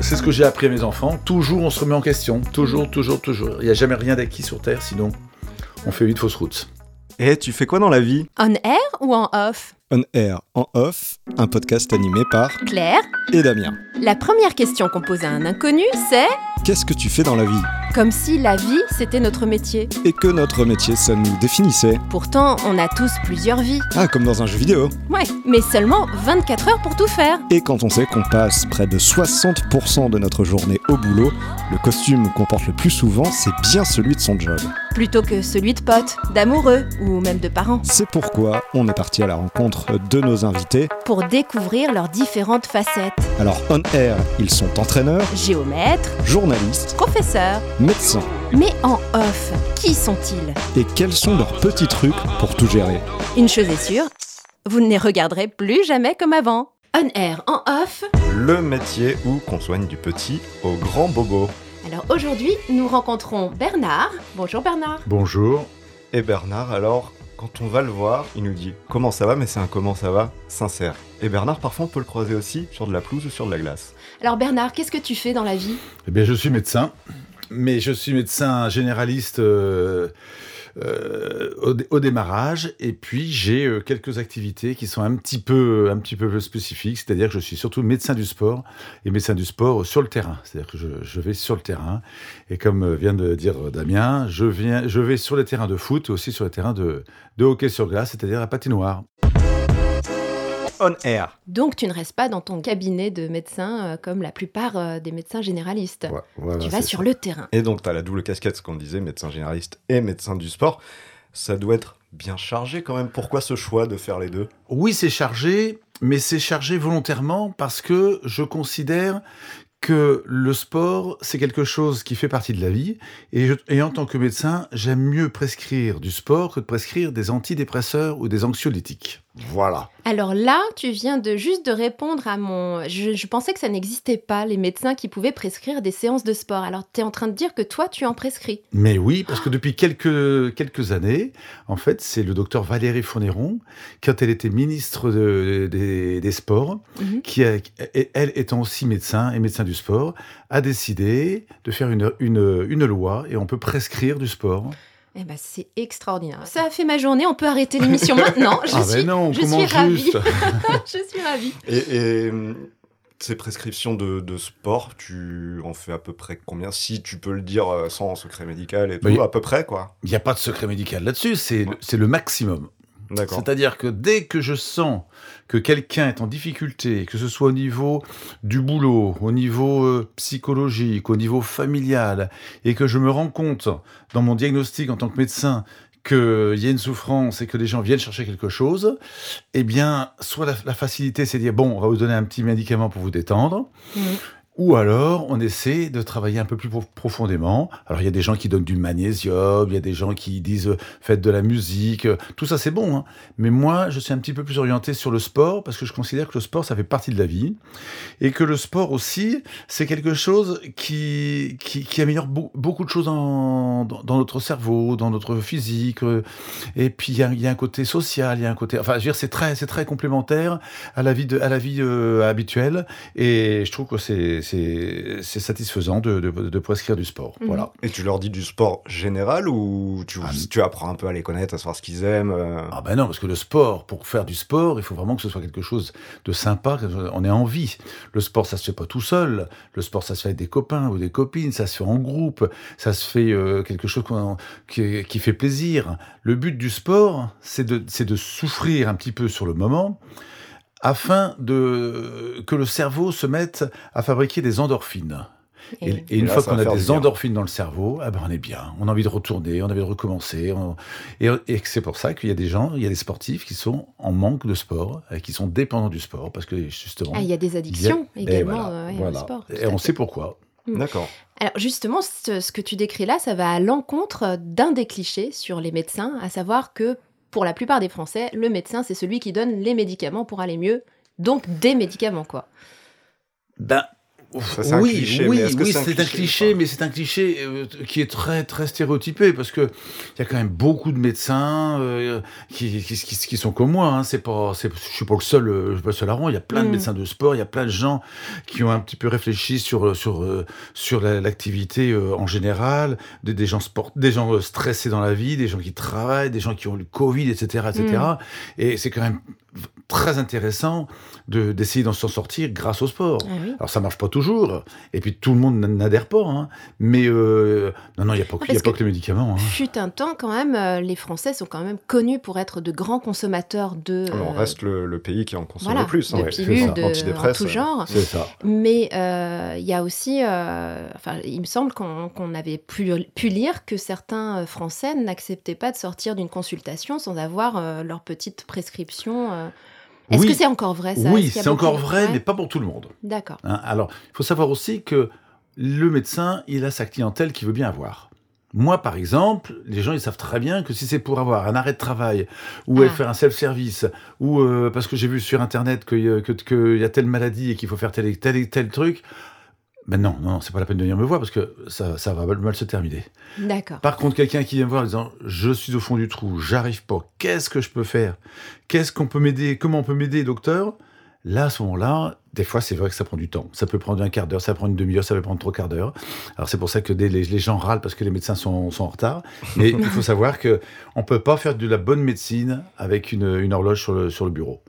c'est ce que j'ai appris à mes enfants. Toujours, on se remet en question. Toujours, toujours, toujours. Il n'y a jamais rien d'acquis sur Terre, sinon on fait vite fausse route. Et tu fais quoi dans la vie? On air ou en off? On Air en off, un podcast animé par Claire et Damien. La première question qu'on pose à un inconnu, c'est Qu'est-ce que tu fais dans la vie? Comme si la vie, c'était notre métier. Et que notre métier, ça nous définissait. Pourtant, on a tous plusieurs vies. Ah, comme dans un jeu vidéo. Ouais, mais seulement 24 heures pour tout faire. Et quand on sait qu'on passe près de 60% de notre journée au boulot, le costume qu'on porte le plus souvent, c'est bien celui de son job. Plutôt que celui de potes, d'amoureux ou même de parents. C'est pourquoi on est parti à la rencontre de nos invités pour découvrir leurs différentes facettes. Alors, on air, ils sont entraîneurs, géomètres, journalistes, professeurs, médecins. Mais en off, qui sont-ils? Et quels sont leurs petits trucs pour tout gérer? Une chose est sûre, vous ne les regarderez plus jamais comme avant. On air, en off. Le métier où qu'on soigne du petit au grand bobo. Alors aujourd'hui, nous rencontrons Bernard. Bonjour Bernard. Bonjour. Et Bernard, alors, quand on va le voir, il nous dit comment ça va, mais c'est un comment ça va sincère. Et Bernard, parfois, on peut le croiser aussi sur de la pelouse ou sur de la glace. Alors Bernard, qu'est-ce que tu fais dans la vie? Eh bien, je suis médecin, mais je suis médecin généraliste euh, euh, au, démarrage, et puis j'ai euh, quelques activités qui sont un petit peu, un petit peu spécifiques, c'est-à-dire que je suis surtout médecin du sport, et médecin du sport sur le terrain, c'est-à-dire que je, vais sur le terrain, et comme vient de dire Damien, je, viens, je vais sur les terrains de foot, aussi sur les terrains de, de hockey sur glace, c'est-à-dire la patinoire on air. Donc tu ne restes pas dans ton cabinet de médecin euh, comme la plupart euh, des médecins généralistes. tu vas sur le terrain. Et donc tu as la double casquette, ce qu'on disait, médecin généraliste et médecin du sport. Ça doit être bien chargé quand même. Pourquoi ce choix de faire les deux? Oui, c'est chargé, mais c'est chargé volontairement parce que je considère que le sport, c'est quelque chose qui fait partie de la vie. Et, et en tant que médecin, j'aime mieux prescrire du sport que de prescrire des antidépresseurs ou des anxiolytiques. Voilà. Alors là, tu viens de juste de répondre à mon... Je, pensais que ça n'existait pas, les médecins qui pouvaient prescrire des séances de sport. Alors tu es en train de dire que toi, tu en prescris. Mais oui, parce que depuis quelques, quelques années, en fait, c'est le docteur Valérie Fournéron, quand elle était ministre des, Sports, mhm. qui, elle étant aussi médecin et médecin du sport, a décidé de faire une, une, une loi et on peut prescrire du sport. Eh ben, c'est extraordinaire. Ça a fait ma journée. On peut arrêter l'émission maintenant. Je ah suis, ben non, je suis ravie. je suis ravie. Et, ces prescriptions de, sport, tu en fais à peu près combien Si tu peux le dire euh, sans secret médical et bah, tout, à peu près quoi. Il n'y a pas de secret médical là-dessus. C'est le maximum. C'est-à-dire que dès que je sens que quelqu'un est en difficulté, que ce soit au niveau du boulot, au niveau euh, psychologique, au niveau familial, et que je me rends compte dans mon diagnostic en tant que médecin qu'il y a une souffrance et que les gens viennent chercher quelque chose, eh bien, soit la, facilité, c'est de dire, bon, on va vous donner un petit médicament pour vous détendre, mmh. Ou alors, on essaie de travailler un peu plus profondément. Alors, il y a des gens qui donnent du magnésium, il y a des gens qui disent euh, faites de la musique. Tout ça, c'est bon. Hein. Mais moi, je suis un petit peu plus orienté sur le sport parce que je considère que le sport, ça fait partie de la vie. Et que le sport aussi, c'est quelque chose qui, qui, améliore beaucoup de choses dans, notre cerveau, dans notre physique. Et puis, il y a, un côté social, il y a un côté. Enfin, je veux dire, c'est très, très complémentaire à la vie, de, à la vie euh, habituelle. Et je trouve que c'est c'est satisfaisant de, prescrire du sport. Mhm. Voilà. Et tu leur dis du sport général ou tu, ah, tu apprends un peu à les connaître, à savoir ce qu'ils aiment euh Ah ben non, parce que le sport, pour faire du sport, il faut vraiment que ce soit quelque chose de sympa, qu'on ait envie. Le sport, ça se fait pas tout seul. Le sport, ça se fait avec des copains ou des copines, ça se fait en groupe, ça se fait euh, quelque chose qui, qui, fait plaisir. Le but du sport, c'est de, de souffrir un petit peu sur le moment afin de, que le cerveau se mette à fabriquer des endorphines. Et, une fois qu'on a des endorphines dans le cerveau, ah ben on est bien. On a envie de retourner, on a envie de recommencer. Et, c'est pour ça qu'il y a des gens, il y a des sportifs qui sont en manque de sport, et qui sont dépendants du sport, parce que justement. Ah, il y a des addictions également euh, au sport. Et on sait pourquoi. Hmm. D'accord. Alors justement, ce, que tu décris là, ça va à l'encontre d'un des clichés sur les médecins, à savoir que pour la plupart des Français, le médecin, c'est celui qui donne les médicaments pour aller mieux. Donc des médicaments, quoi. Ben, oui, cliché, oui, oui, c'est un cliché, mais c'est un cliché euh, qui est très très stéréotypé parce que il y a quand même beaucoup de médecins euh, qui, qui, qui, sont comme moi. Hein. C'est pas, je suis pas le seul, euh, je suis pas le seul à rond. Il y a plein de mm. médecins de sport, il y a plein de gens qui ont un petit peu réfléchi sur sur sur l'activité en général, des, des gens sport, des gens stressés dans la vie, des gens qui travaillent, des gens qui ont le Covid, etc., etc. Mm. Et c'est quand même très intéressant d'essayer d'en s'en sortir grâce au sport. Ah Alors ça marche pas toujours, et puis tout le monde n'adhère pas, hein. mais euh, non, non, il n'y a pas, y a pas que, les médicaments. Hein. Fut un temps quand même, euh, les Français sont quand même connus pour être de grands consommateurs de... on reste le, pays qui en consomme le plus. Hein. De pilules, de, tout genre. C'est ça. Mais euh, il y a aussi, enfin, il me semble qu'on avait pu, pu, lire que certains Français n'acceptaient pas de sortir d'une consultation sans avoir leur petite prescription est-ce que c'est encore vrai ça? Oui, c'est encore vrai, mais pas pour tout le monde. D'accord. Hein, alors, il faut savoir aussi que le médecin, il a sa clientèle qu'il veut bien avoir. Moi, par exemple, les gens, ils savent très bien que si c'est pour avoir un arrêt de travail, ou ah. faire un self-service, ou euh, parce que j'ai vu sur Internet qu'il y a telle maladie et qu'il faut faire tel, tel, tel truc, mais non, non, c'est pas la peine de venir me voir parce que ça, ça va mal se terminer. D'accord. Par contre, quelqu'un qui vient me voir en disant Je suis au fond du trou, j'arrive pas, qu'est-ce que je peux faire? Qu'est-ce qu'on peut m'aider? Comment on peut m'aider, docteur? Là, à ce moment-là, des fois, c'est vrai que ça prend du temps. Ça peut prendre un quart d'heure, ça peut prendre une demi-heure, ça peut prendre trois quarts d'heure. Alors, c'est pour ça que les, gens râlent parce que les médecins sont, en retard. Mais il faut savoir que on peut pas faire de la bonne médecine avec une, horloge sur le, sur le bureau.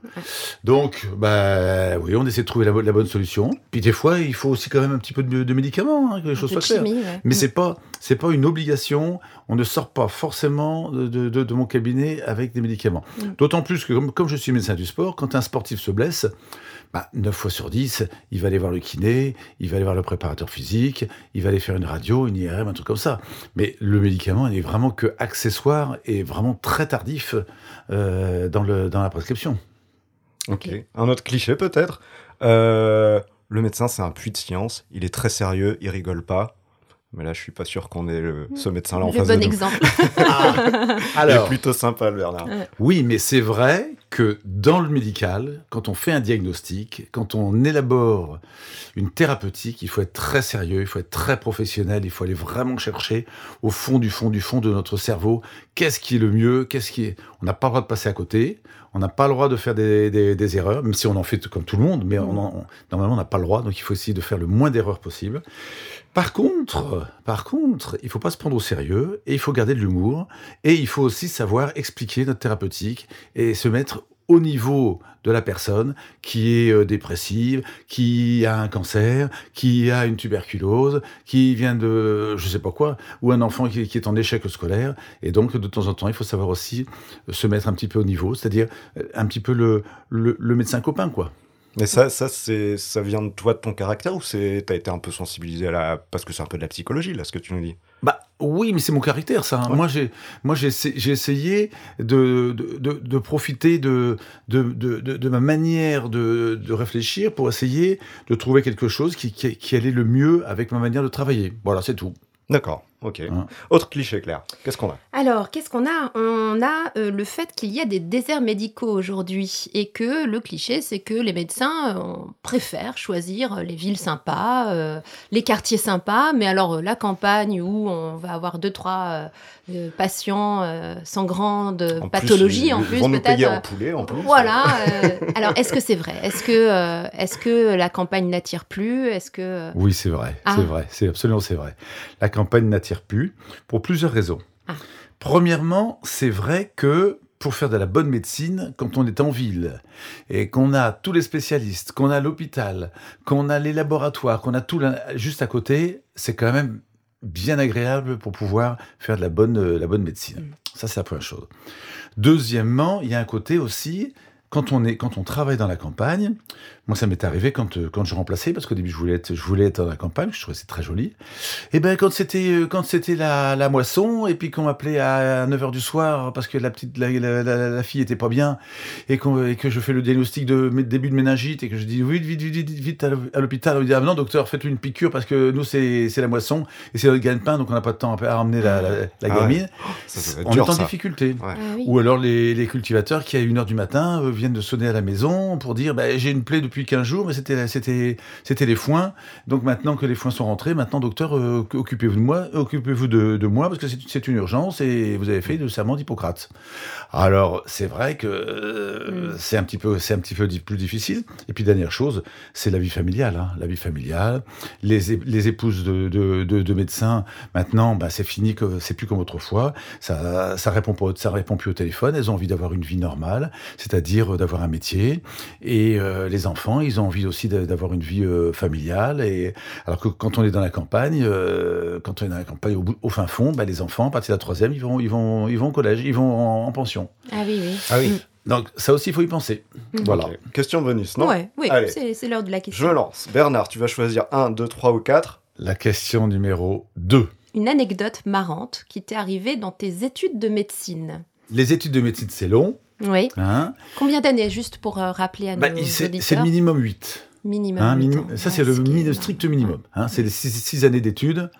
Donc, bah, oui, on essaie de trouver la, bonne solution. Puis, des fois, il faut aussi quand même un petit peu de, médicaments, hein, que les choses soient claires. Mais c'est pas, c'est pas une obligation. On ne sort pas forcément de, de, mon cabinet avec des médicaments. Mm. D'autant plus que, comme, comme je suis médecin du sport, quand un sportif se blesse, bah, 9 fois sur 10, il va aller voir le kiné, il va aller voir le préparateur physique, il va aller faire une radio, une IRM, un truc comme ça. Mais le médicament n'est vraiment que accessoire et vraiment très tardif euh, dans, la prescription. Ok. Un autre cliché peut-être. Euh, le médecin, c'est un puits de science. Il est très sérieux, il rigole pas. Mais là, je suis pas sûr qu'on ait ce médecin-là en face bon de nous. exemple. ah, alors, il est plutôt sympa, le Bernard. Oui, mais c'est vrai que dans le médical, quand on fait un diagnostic, quand on élabore une thérapeutique, il faut être très sérieux, il faut être très professionnel, il faut aller vraiment chercher au fond du fond du fond de notre cerveau qu'est-ce qui est le mieux, qu'est-ce qui est. On n'a pas le droit de passer à côté, on n'a pas le droit de faire des, erreurs, même si on en fait comme tout le monde, mais normalement on n'a pas le droit, donc il faut essayer de faire le moins d'erreurs possible. Par contre, par contre, il faut pas se prendre au sérieux et il faut garder de l'humour et il faut aussi savoir expliquer notre thérapeutique et se mettre au niveau de la personne qui est euh, dépressive, qui a un cancer, qui a une tuberculose, qui vient de je sais pas quoi, ou un enfant qui, est en échec scolaire. Et donc, de temps en temps, il faut savoir aussi se mettre un petit peu au niveau, c'est-à-dire euh, un petit peu le, le médecin copain, quoi. Mais ça, ça, c'est, ça vient de toi, de ton caractère, ou c'est, t'as été un peu sensibilisé à la, parce que c'est un peu de la psychologie, là, ce que tu nous dis? Bah oui, mais c'est mon caractère, ça. Hein. Moi, j'ai, moi, j'ai, j'ai essayé de, de, de, profiter de, de, de, ma manière de, de réfléchir pour essayer de trouver quelque chose qui, qui, qui allait le mieux avec ma manière de travailler. Voilà, c'est tout. D'accord. Ok. Hein. Autre cliché, Claire. Qu'est-ce qu'on a? Alors, qu'est-ce qu'on a? On a euh, le fait qu'il y a des déserts médicaux aujourd'hui et que le cliché, c'est que les médecins euh, préfèrent choisir les villes sympas, euh, les quartiers sympas, mais alors la campagne où on va avoir deux, trois patients sans grande pathologie en plus. Vont nous payer en poulet en plus. Voilà. alors, est-ce que c'est vrai? Est-ce que, est-ce que la campagne n'attire plus? Est-ce que Oui, c'est vrai. C'est ah. vrai. C'est absolument c'est vrai. La campagne n'attire plus, pour plusieurs raisons. Ah. Premièrement, c'est vrai que pour faire de la bonne médecine, quand on est en ville et qu'on a tous les spécialistes, qu'on a l'hôpital, qu'on a les laboratoires, qu'on a tout juste à côté, c'est quand même bien agréable pour pouvoir faire de la bonne, euh, la bonne médecine. Mm. Ça, c'est la première chose. Deuxièmement, il y a un côté aussi, quand on, est, quand on travaille dans la campagne, moi ça m'est arrivé quand, euh, quand je remplaçais, parce qu'au début je voulais, être, je voulais être dans la campagne, je trouvais c'est très joli. Et eh ben quand c'était euh, quand c'était la, la, moisson, et puis qu'on m'appelait à 9h du soir parce que la petite la, la, fille était pas bien, et, et, que je fais le diagnostic de début de méningite, et que je dis vite, vite, vite, vite, vite à l'hôpital, on me dit ah non docteur, faites une piqûre parce que nous c'est la moisson, et c'est le gagne-pain, donc on n'a pas de temps à ramener la, la, ah gamine. Ça, on est en difficulté. Ah Ou alors les, les cultivateurs qui à 1h du matin viennent de sonner à la maison pour dire bah, j'ai une plaie depuis 15 jours, mais c'était, c'était, c'était les foins. Donc maintenant que les foins sont rentrés, maintenant, docteur, euh, occupez-vous de moi, occupez-vous de, moi, parce que c'est, une urgence et vous avez fait le serment d'Hippocrate. Alors, c'est vrai que euh, mm. c'est, un petit peu, c'est un petit peu plus difficile. Et puis, dernière chose, c'est la vie familiale. Hein. la vie familiale. Les, les épouses de, de, médecins, maintenant, bah, c'est fini, c'est plus comme autrefois. Ça, ça, répond pas, ça répond plus au téléphone. Elles ont envie d'avoir une vie normale, c'est-à-dire d'avoir un métier. Et euh, les enfants, ils ont envie aussi d'avoir une vie euh, familiale. Et alors que quand on est dans la campagne, euh, quand on est dans la campagne au, fin fond, bah, les enfants, à partir de la troisième, ils vont, ils vont, ils vont au collège, ils vont en, pension. Ah oui, oui. Ah oui. Mm. Donc ça aussi, il faut y penser. Mm. Voilà. Question bonus, non? Ouais, Oui, c'est l'heure de la question. Je lance. Bernard, tu vas choisir 1, 2, 3 ou 4 La question numéro 2. Une anecdote marrante qui t'est arrivée dans tes études de médecine. Les études de médecine, c'est long. Oui. Hein Combien d'années, juste pour euh, rappeler à bah, nos C'est le minimum 8. Minimum. Hein, ça, c'est le strict minimum. Hein, c'est les 6 années d'études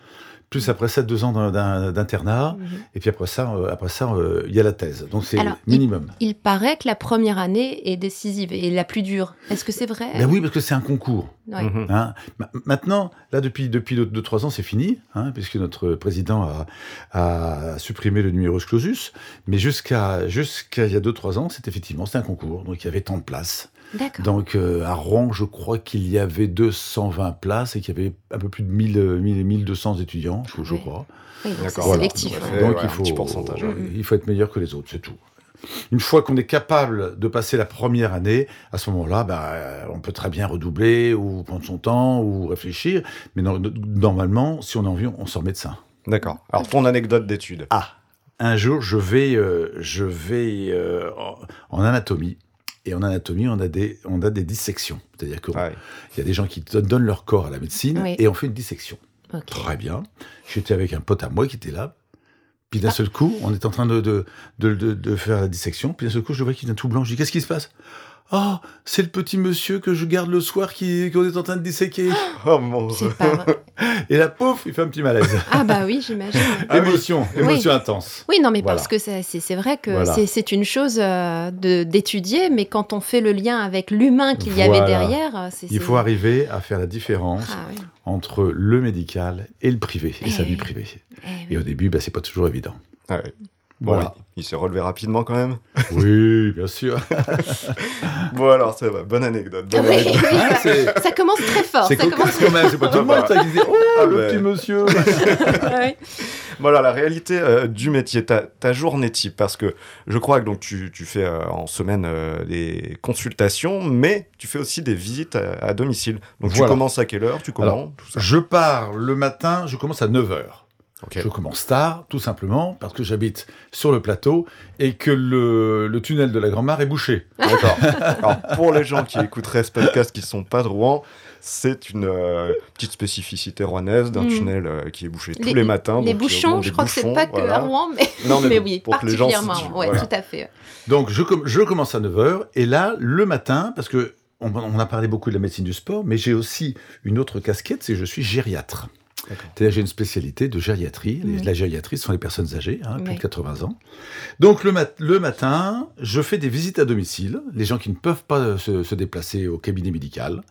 plus après ça deux ans d'internat, mhm. et puis après ça, euh, après ça, euh, il y a la thèse. Donc c'est minimum. Il, paraît que la première année est décisive et la plus dure. Est-ce que c'est vrai? Ben Oui, parce que c'est un concours. Mhm. Hein? maintenant, là depuis depuis deux, trois ans, c'est fini, hein, puisque notre président a, a, supprimé le numerus clausus. Mais jusqu'à jusqu'à il y a deux trois ans, c'était effectivement c'était un concours, donc il y avait tant de places. Donc euh, à Rouen, je crois qu'il y avait 220 places et qu'il y avait un peu plus de 1000, 1200 étudiants, je, crois. c'est sélectif. Donc il, faut, pourcentage, il faut être meilleur que les autres, c'est tout. Une fois qu'on est capable de passer la première année, à ce moment-là, ben, on peut très bien redoubler ou prendre son temps ou réfléchir. Mais normalement, si on a envie, on sort médecin. D'accord. Alors, ton anecdote d'étude. Ah, un jour, je vais, euh, je vais euh, en anatomie et en anatomie, on a des, on a des dissections. C'est-à-dire qu'il y a des gens qui donnent leur corps à la médecine et on fait une dissection. Très bien. J'étais avec un pote à moi qui était là. Puis d'un ah. seul coup, on est en train de, de, de, de, faire la dissection. Puis d'un seul coup, je vois qu'il vient tout blanc. Je dis Qu'est-ce qui se passe? Oh, c'est le petit monsieur que je garde le soir qui qu'on est en train de disséquer. Oh mon dieu. Et la pauvre, il fait un petit malaise. Ah bah oui, j'imagine. émotion, émotion intense. Oui, non, mais parce que c'est vrai que c'est une chose euh, d'étudier, mais quand on fait le lien avec l'humain qu'il y avait derrière, euh, Il faut arriver à faire la différence ah entre le médical et le privé, et, sa eh vie privée. Eh et au début, bah, c'est pas toujours évident. Ah Bon, il, s'est relevé rapidement quand même. Oui, bien sûr. bon alors, c'est vrai, bonne anecdote. Bonne ah, ça commence très fort. C'est commence... quand même, c'est pas tout le monde qui dit « Oh, ah, le petit monsieur !» Voilà, la réalité euh, du métier, ta, ta, journée type, parce que je crois que donc, tu, tu fais euh, en semaine euh, des consultations, mais tu fais aussi des visites à, domicile. Donc tu commences à quelle heure Tu commences Je pars le matin, je commence à 9h. Je commence tard, tout simplement, parce que j'habite sur le plateau et que le, tunnel de la Grand-Mare est bouché. D'accord. Alors, pour les gens qui écouteraient ce podcast qui ne sont pas de Rouen, c'est une euh, petite spécificité rouennaise d'un hmm. tunnel euh, qui est bouché tous les matins. Les bouchons, je crois que c'est pas que à Rouen, mais, non, mais, oui, particulièrement. Oui, tout à fait. Donc, je, je commence à 9h, et là, le matin, parce que on, on a parlé beaucoup de la médecine du sport, mais j'ai aussi une autre casquette, c'est que je suis gériatre. C'est-à-dire j'ai une spécialité de gériatrie. La gériatrie, ce sont les personnes âgées, hein, plus de 80 ans. Donc le, le, matin, je fais des visites à domicile, les gens qui ne peuvent pas se, déplacer au cabinet médical.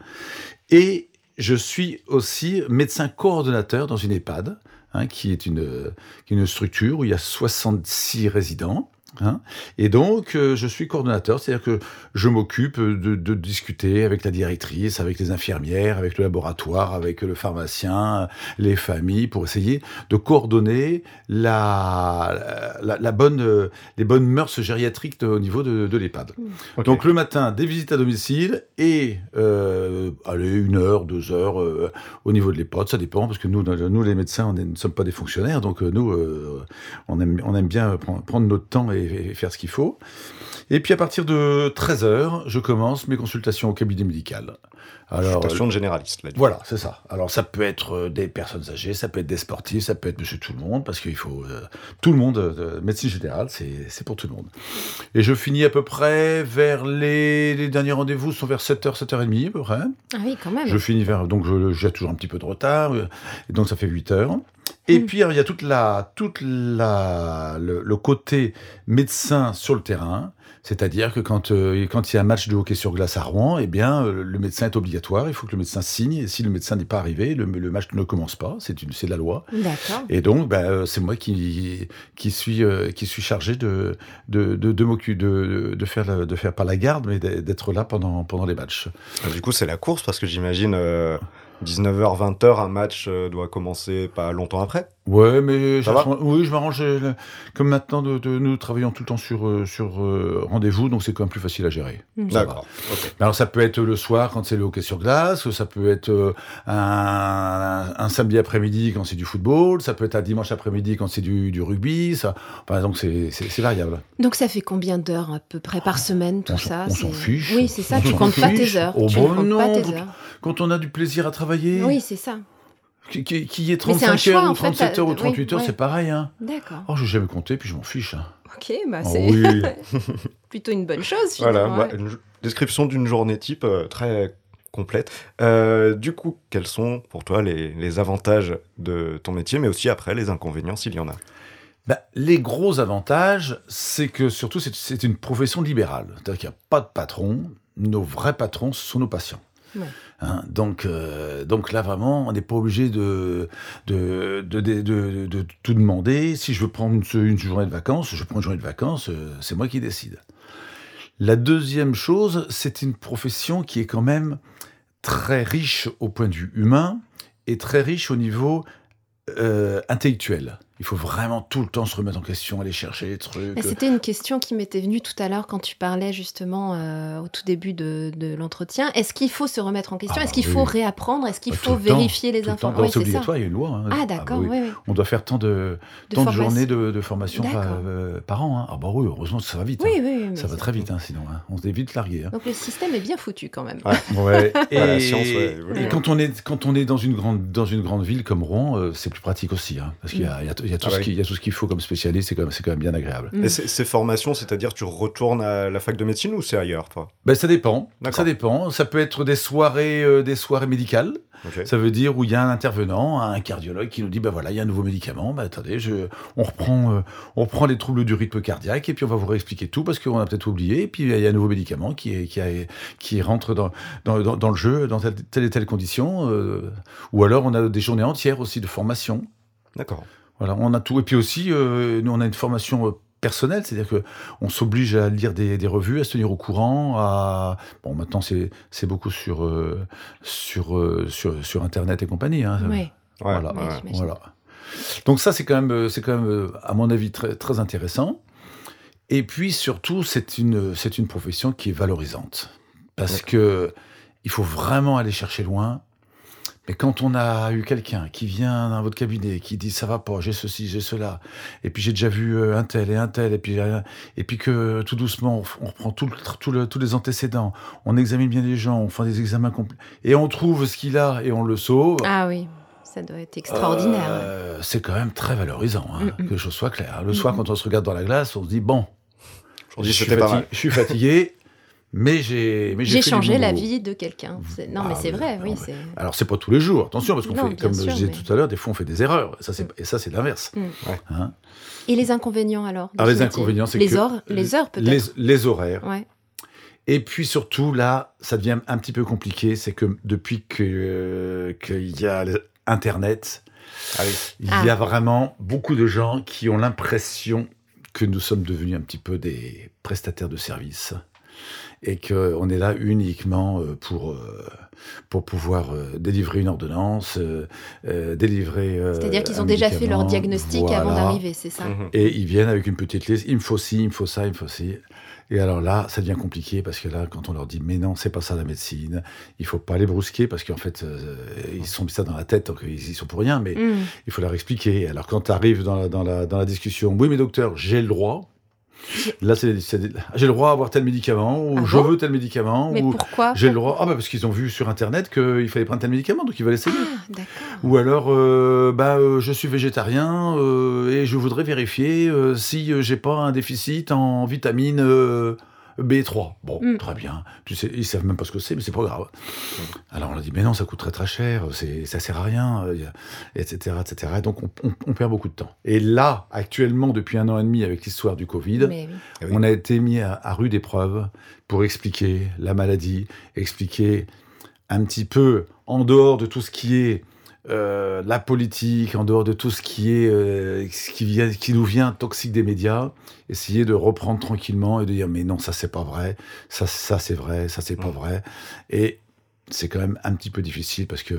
Et je suis aussi médecin coordonnateur dans une EHPAD, hein, qui est une, une structure où il y a 66 résidents. Hein. et donc, euh, je suis coordonnateur, c'est-à-dire que je m'occupe de, discuter avec la directrice, avec les infirmières, avec le laboratoire, avec le pharmacien, les familles, pour essayer de coordonner la, la, bonne, les bonnes mœurs gériatriques au niveau de, de l'EHPAD. Mmh. Donc, le matin, des visites à domicile et, euh, allez, une heure, deux heures euh, au niveau de l'EHPAD, ça dépend, parce que nous, nous les médecins, on ne sommes pas des fonctionnaires, donc nous, on, aime, on aime bien prendre, prendre notre temps et et, faire ce qu'il faut. Et puis à partir de 13h, je commence mes consultations au cabinet médical. Alors, Consultation de généraliste. Là, voilà, c'est ça. Alors ça peut être euh, des personnes âgées, ça peut être des sportifs, ça peut être monsieur tout le monde, parce qu'il faut... Euh, tout le monde, euh, médecine générale, c'est pour tout le monde. Et je finis à peu près vers les, les derniers rendez-vous sont vers 7h, 7h30 à peu près. Ah oui, quand même. Je finis vers... Donc j'ai toujours un petit peu de retard, et donc ça fait 8h. Et mm. puis, il y a toute la, toute la, le, côté médecin sur le terrain. C'est-à-dire que quand, euh, quand il y a un match de hockey sur glace à Rouen, eh bien, euh, le médecin est obligatoire. Il faut que le médecin signe. Et si le médecin n'est pas arrivé, le, le, match ne commence pas. C'est la loi. D'accord. Et donc, ben, euh, c'est moi qui, qui, suis, qui suis chargé de, de, de, de, de, de, faire, de faire pas la garde, mais d'être là pendant, pendant les matchs. Du coup, c'est la course parce que j'imagine. 19h, 20h, un match euh, doit commencer pas longtemps après. Ouais, mais oui, je m'arrange. Euh, comme maintenant, de, nous travaillons tout le temps sur, euh, sur rendez-vous, donc c'est quand même plus facile à gérer. Mmh. D'accord. Alors ça peut être le soir quand c'est le hockey sur glace, ça peut être un, un, samedi après-midi quand c'est du football, ça peut être un dimanche après-midi quand c'est du, du, rugby. Ça, enfin, donc c'est variable. Donc ça fait combien d'heures à peu près par semaine tout ça On s'en fiche. Oui, c'est ça. Tu comptes pas tes heures. Oh, tu bon, non, pas tes heures. Quand on a du plaisir à travailler. Oui, c'est ça. Qui, qui, est 35 heures ou 37 heures ou 38 heures, c'est pareil. Hein. D'accord. Oh, je n'ai jamais compté, puis je m'en fiche. Hein. Ok, bah oh c'est plutôt une bonne chose. Finalement, voilà, bah, une description d'une journée type euh, très complète. Euh, du coup, quels sont pour toi les, les, avantages de ton métier, mais aussi après les inconvénients s'il y en a? Bah, les gros avantages, c'est que surtout c'est une profession libérale. C'est-à-dire qu'il n'y a pas de patron. Nos vrais patrons, ce sont nos patients. Hein, donc, euh, donc là, vraiment, on n'est pas obligé de de, de, tout demander. Si je veux prendre une, journée de vacances, je prends une journée de vacances, euh, c'est moi qui décide. La deuxième chose, c'est une profession qui est quand même très riche au point de vue humain et très riche au niveau euh, intellectuel. Il faut vraiment tout le temps se remettre en question, aller chercher des trucs. C'était une question qui m'était venue tout à l'heure quand tu parlais justement euh, au tout début de, l'entretien. Est-ce qu'il faut se remettre en question? Ah Est-ce qu'il faut réapprendre? Est-ce qu'il bah, faut vérifier les informations? C'est obligatoire, il y a une loi. Hein. Ah d'accord, oui, On doit faire tant de, de, journées de, formation euh, par, an. Hein. Ah bah oui, heureusement ça va vite. Oui, oui, ça va très vite, hein, sinon on se vite largué. Donc le système est bien foutu quand même. Ouais. et, la science, et quand on est quand on est dans une grande dans une grande ville comme Rouen, euh, c'est plus pratique aussi, parce qu'il y, a, tout ah ce qui, tout ce qui il faut comme spécialiste, c'est quand, quand, même bien agréable. Et ces formations, c'est-à-dire tu retournes à la fac de médecine ou c'est ailleurs, toi? Ben, Ça dépend. Ça dépend. Ça peut être des soirées, euh, des soirées médicales. Ça veut dire où il y a un intervenant, un cardiologue qui nous dit ben voilà, il y a un nouveau médicament, ben attendez, je, on, reprend, euh, on reprend les troubles du rythme cardiaque et puis on va vous réexpliquer tout parce qu'on a peut-être oublié. Et puis il y a un nouveau médicament qui, est, qui, a, qui rentre dans, dans, dans, le jeu dans telle, telle et telle condition. Euh, ou alors on a des journées entières aussi de formation. D'accord. Voilà, on a tout. Et puis aussi, euh, nous, on a une formation euh, personnelle, c'est-à-dire que on s'oblige à lire des, revues, à se tenir au courant. À bon, maintenant c'est beaucoup sur euh, sur, sur sur internet et compagnie. Hein. Oui. Voilà. voilà. Donc ça c'est quand même c'est quand même à mon avis très très intéressant. Et puis surtout c'est une c'est une profession qui est valorisante parce que il faut vraiment aller chercher loin. Mais quand on a eu quelqu'un qui vient dans votre cabinet, qui dit ça va pas, j'ai ceci, j'ai cela, et puis j'ai déjà vu euh, un tel et un tel, et puis, euh, et puis que tout doucement, on reprend tout le, tous les antécédents, on examine bien les gens, on fait des examens complets, et on trouve ce qu'il a et on le sauve. Ah oui. Ça doit être extraordinaire. Euh, c'est quand même très valorisant, hein, mm, mm. que les choses soient claires. Le soir, quand on se regarde dans la glace, on se dit bon, je, suis fatigué, je suis fatigué, mais j'ai j'ai changé la vie de quelqu'un. Non, mais ah c'est vrai, oui. Alors c'est pas tous les jours, attention, parce qu'on fait, comme je disais tout à l'heure, des fois on fait des erreurs. Ça, mm. Et ça, c'est l'inverse. Mm. Hein et les inconvénients alors Alors les inconvénients, c'est les que heures, les heures peut-être. Les, horaires. Et puis surtout là, ça devient un petit peu compliqué, c'est que depuis que qu'il y a Internet, ah il y a ah. vraiment beaucoup de gens qui ont l'impression que nous sommes devenus un petit peu des prestataires de services et qu'on est là uniquement euh, pour, euh, pour pouvoir euh, délivrer une ordonnance, délivrer. C'est-à-dire qu'ils ont déjà fait leur diagnostic avant d'arriver, c'est ça mhm. Et ils viennent avec une petite liste il me faut ci, il me faut ça, il me faut ci. Et alors là, ça devient compliqué parce que là, quand on leur dit mais non, c'est pas ça la médecine, il faut pas les brusquer parce qu'en fait, ils sont mis ça dans la tête, donc ils y sont pour rien, mais mm. il faut leur expliquer. Alors quand tu arrives dans dans, la, dans la discussion, oui mais docteur, j'ai le droit, Là, c'est, j'ai le droit à avoir tel médicament, ou ah je veux tel médicament, Mais ou pourquoi j'ai le droit. Ah, bah parce qu'ils ont vu sur internet qu'il fallait prendre tel médicament, donc ils veulent essayer. Ah, ou alors, euh, bah, euh, je suis végétarien euh, et je voudrais vérifier si j'ai pas un déficit en vitamine B3. Bon, mm. très bien. Tu sais, ils savent même pas ce que c'est, mais c'est pas grave. Mm. Alors on a dit, mais non, ça coûte très très cher, ça sert à rien, etc., euh, etc. Et donc on, perd beaucoup de temps. Et là, actuellement, depuis un an et demi, avec l'histoire du Covid, eh on a été mis à, à rude épreuve pour expliquer la maladie, expliquer un petit peu en dehors de tout ce qui est euh, la politique, en dehors de tout ce qui est euh, qui, vient, qui nous vient toxique des médias, essayer de reprendre tranquillement et de dire mais non ça c'est pas vrai, ça ça c'est vrai, ça c'est pas vrai. Et c'est quand même un petit peu difficile parce que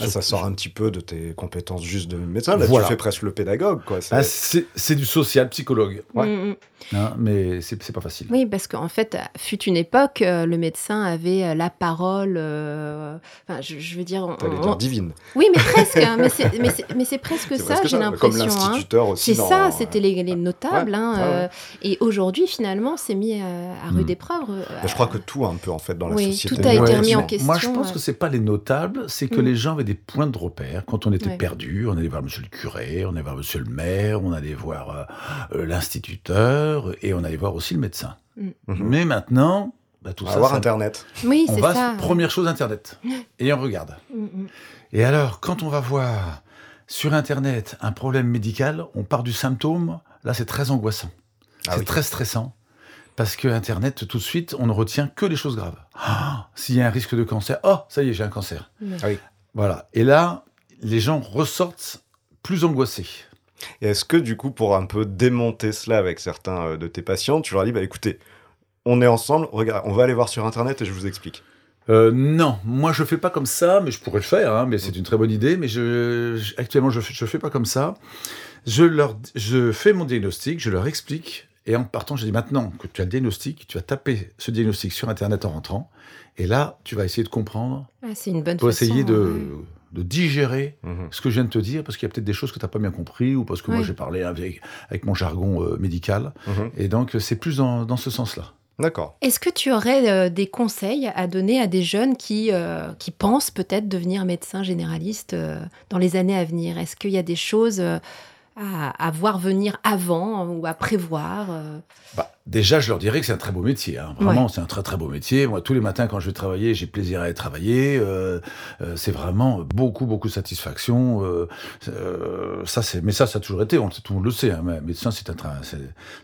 ah, ça sort un petit peu de tes compétences juste de médecin. Là, tu fais presque le pédagogue. quoi. C'est ah, du social, psychologue. Ouais. Mm, mm. Hein, mais c'est pas facile. Oui, parce qu'en fait, fut une époque, euh, le médecin avait euh, la parole. Euh, enfin, je, veux dire. On, dire divine. Oui, mais presque. Hein, mais c'est presque ça, j'ai l'impression. Comme hein. l'instituteur aussi. C'est ça, c'était les, notables. Hein, et aujourd'hui, finalement, c'est mis à, rude mm. épreuve. je crois que tout, un peu, en fait, dans la société. Tout a été remis en question. Moi, je pense que c'est pas les notables, c'est que les gens des points de repère. Quand on était perdu, on allait voir monsieur le curé, on allait voir monsieur le maire, on allait voir euh, euh, l'instituteur et on allait voir aussi le médecin. Mm. Mhm. Mais maintenant, bah, tout on ça. Va voir Internet. Oui, c'est ça. Première chose, Internet. Et on regarde. Mm, mm. Et alors, quand on va voir sur Internet un problème médical, on part du symptôme. Là, c'est très angoissant. Ah c'est très stressant. Parce que Internet, tout de suite, on ne retient que les choses graves. Ah, s'il y a un risque de cancer, oh, ça y est, j'ai un cancer. Ah oui. Voilà. Et là, les gens ressortent plus angoissés. Est-ce que du coup, pour un peu démonter cela avec certains euh, de tes patients, tu leur dis, bah écoutez, on est ensemble, regarde, on va aller voir sur Internet et je vous explique. Euh, non, moi je fais pas comme ça, mais je pourrais le faire, hein, mais c'est une très bonne idée, mais je, actuellement je, je fais pas comme ça. Je, leur, je fais mon diagnostic, je leur explique, et en partant, je dis maintenant que tu as le diagnostic, tu vas taper ce diagnostic sur Internet en rentrant, et là, tu vas essayer de comprendre. Ah, c'est une bonne pour essayer de, de, digérer mhm. ce que je viens de te dire, parce qu'il y a peut-être des choses que tu n'as pas bien compris, ou parce que moi j'ai parlé avec, avec mon jargon euh, médical. Mhm. Et donc, c'est plus dans, dans ce sens-là. D'accord. Est-ce que tu aurais euh, des conseils à donner à des jeunes qui, euh, qui pensent peut-être devenir médecin généraliste dans les années à venir? Est-ce qu'il y a des choses à, voir venir avant ou à prévoir euh bah, Déjà, je leur dirais que c'est un très beau métier. Hein. Vraiment, c'est un très très beau métier. Moi, tous les matins, quand je vais travailler, j'ai plaisir à aller travailler. Euh, euh, c'est vraiment beaucoup beaucoup de satisfaction. ça, c'est, mais ça, ça a toujours été. On, tout le monde le sait. Hein, médecin, c'est un,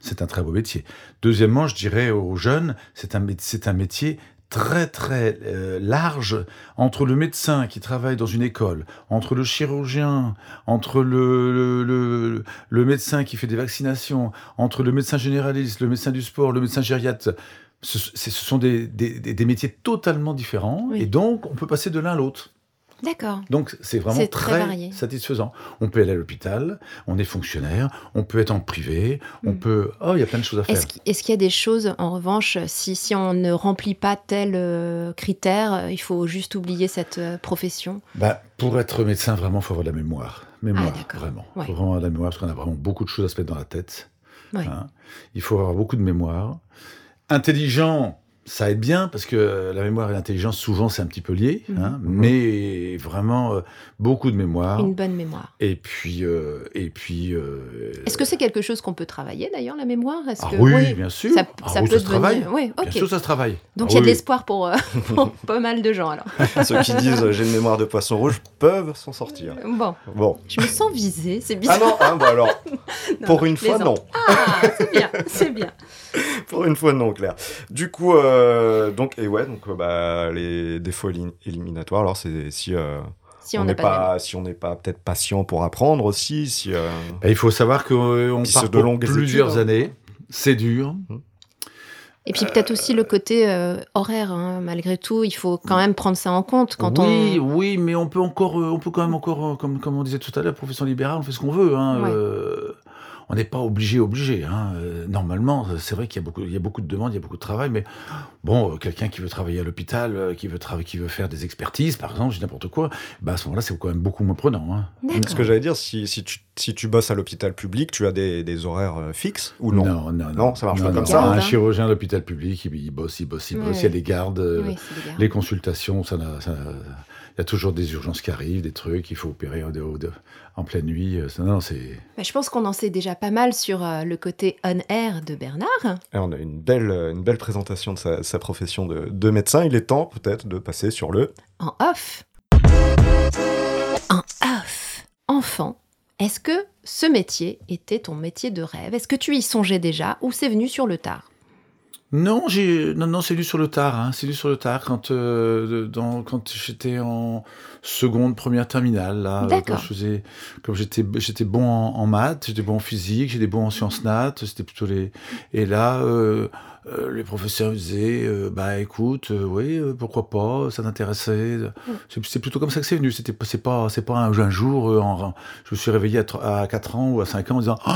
c'est, un très beau métier. Deuxièmement, je dirais aux jeunes, c'est un, c'est un métier très très euh, large entre le médecin qui travaille dans une école, entre le chirurgien, entre le, le, le, médecin qui fait des vaccinations, entre le médecin généraliste, le médecin du sport, le médecin gériatre. Ce, ce sont des, des, des, métiers totalement différents et donc on peut passer de l'un à l'autre. D'accord. Donc c'est vraiment très, satisfaisant. On peut aller à l'hôpital, on est fonctionnaire, on peut être en privé, on mm. peut... Oh, il y a plein de choses à faire. Est-ce qu'il y a des choses, en revanche, si, si on ne remplit pas tel euh, critère, euh, il faut juste oublier cette euh, profession? Bah, Pour être médecin, vraiment, il faut avoir de la mémoire. Mémoire, ah, vraiment. Il faut vraiment avoir de la mémoire parce qu'on a vraiment beaucoup de choses à se mettre dans la tête. Hein. Il faut avoir beaucoup de mémoire. Intelligent, ça aide bien parce que la mémoire et l'intelligence, souvent, c'est un petit peu lié, mhm. hein, mais vraiment euh, beaucoup de mémoire. Une bonne mémoire. Et puis, euh, et puis. Euh, Est-ce que c'est quelque chose qu'on peut travailler d'ailleurs, la mémoire? Ah oui, bien sûr. Ça, ah ça peut se travailler. Oui, Bien sûr, ça se travaille. Donc ah il y a de l'espoir pour, pas mal de gens alors. Ceux qui disent j'ai une mémoire de poisson rouge peuvent s'en sortir. Bon. bon. Je me sens visée, c'est bizarre. Ah non, hein, bah alors. pour une fois, non. Ah, c'est bien, c'est bien. pour une fois, non, Claire. Du coup. Euh, donc, et ouais, donc, euh, bah, les défauts éliminatoires, alors, c'est si. Euh, si on n'est pas, si on n'est pas peut-être patient pour apprendre aussi, si bah, il faut savoir qu'on part de longues plusieurs hein. années, c'est dur. Mmh. Et puis peut-être aussi le côté horaire, hein. malgré tout, il faut quand même prendre ça en compte quand oui, on. Oui, mais on peut encore, on peut quand même encore, comme, comme on disait tout à l'heure, profession libérale, on fait ce qu'on veut. Hein, on n'est pas obligé, obligé. Hein. Euh, normalement, c'est vrai qu'il y a beaucoup, il y a beaucoup de demandes, il y a beaucoup de travail, mais bon, euh, quelqu'un qui veut travailler à l'hôpital, euh, qui veut travailler, qui veut faire des expertises, par exemple, n'importe quoi, bah à ce moment-là, c'est quand même beaucoup moins prenant. Hein. Ce que j'allais dire, si, si tu si tu bosses à l'hôpital public, tu as des, horaires euh, fixes ou non? Non, non, non. ça marche pas comme ça. Un hein. chirurgien à l'hôpital public, il, bosse, il bosse, il bosse. Il y a des gardes, les consultations, ça, il y a toujours des urgences qui arrivent, des trucs, il faut opérer en pleine nuit. Euh, non, c'est... je pense qu'on en sait déjà pas mal sur euh, le côté on-air de Bernard. Et on a une belle, une belle présentation de sa, profession de, de médecin. Il est temps peut-être de passer sur le... En off. En off. Enfant, est-ce que ce métier était ton métier de rêve? Est-ce que tu y songeais déjà ou c'est venu sur le tard? Non, j'ai non non c'est venu sur le tard. Hein. C'est venu sur le tard quand euh, dans, quand j'étais en seconde, première terminale là. Quand je faisais, comme j'étais j'étais bon en, maths, j'étais bon en physique, j'étais bon en sciences nat. C'était plutôt les et là. Euh, euh, les professeurs disaient euh, bah écoute euh, oui pourquoi pas ça t'intéressait. C'est plutôt comme ça que c'est venu. C'était c'est pas c'est pas un, un jour en, je me suis réveillé à, 4 ans ou à 5 ans en disant oh,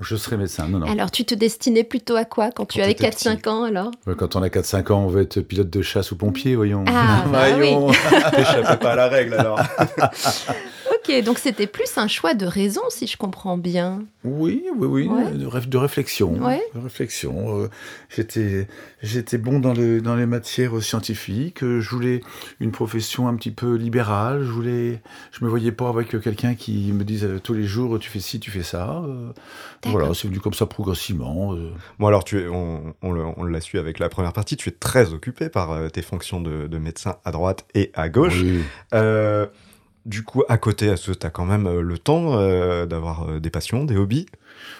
je serai médecin. Non, non. alors tu te destinais plutôt à quoi quand, tu avais 4 5 ans alors? Quand on a 4 5 ans on veut être pilote de chasse ou pompier voyons. Ah, bah voyons. pas à la règle alors Ok, donc c'était plus un choix de raison, si je comprends bien. Oui, oui, oui, de, de, réflexion. De réflexion. Euh, j'étais, j'étais bon dans, le, dans les matières scientifiques. Euh, je voulais une profession un petit peu libérale. Je voulais, je me voyais pas avec quelqu'un qui me dise euh, tous les jours tu fais ci, tu fais ça. voilà, c'est venu comme ça progressivement. Bon alors, tu es, on, on l'a su avec la première partie. Tu es très occupé par tes fonctions de, de, médecin à droite et à gauche. Oui. Du coup, à côté, tu as quand même euh, le temps euh, d'avoir euh, des passions, des hobbies?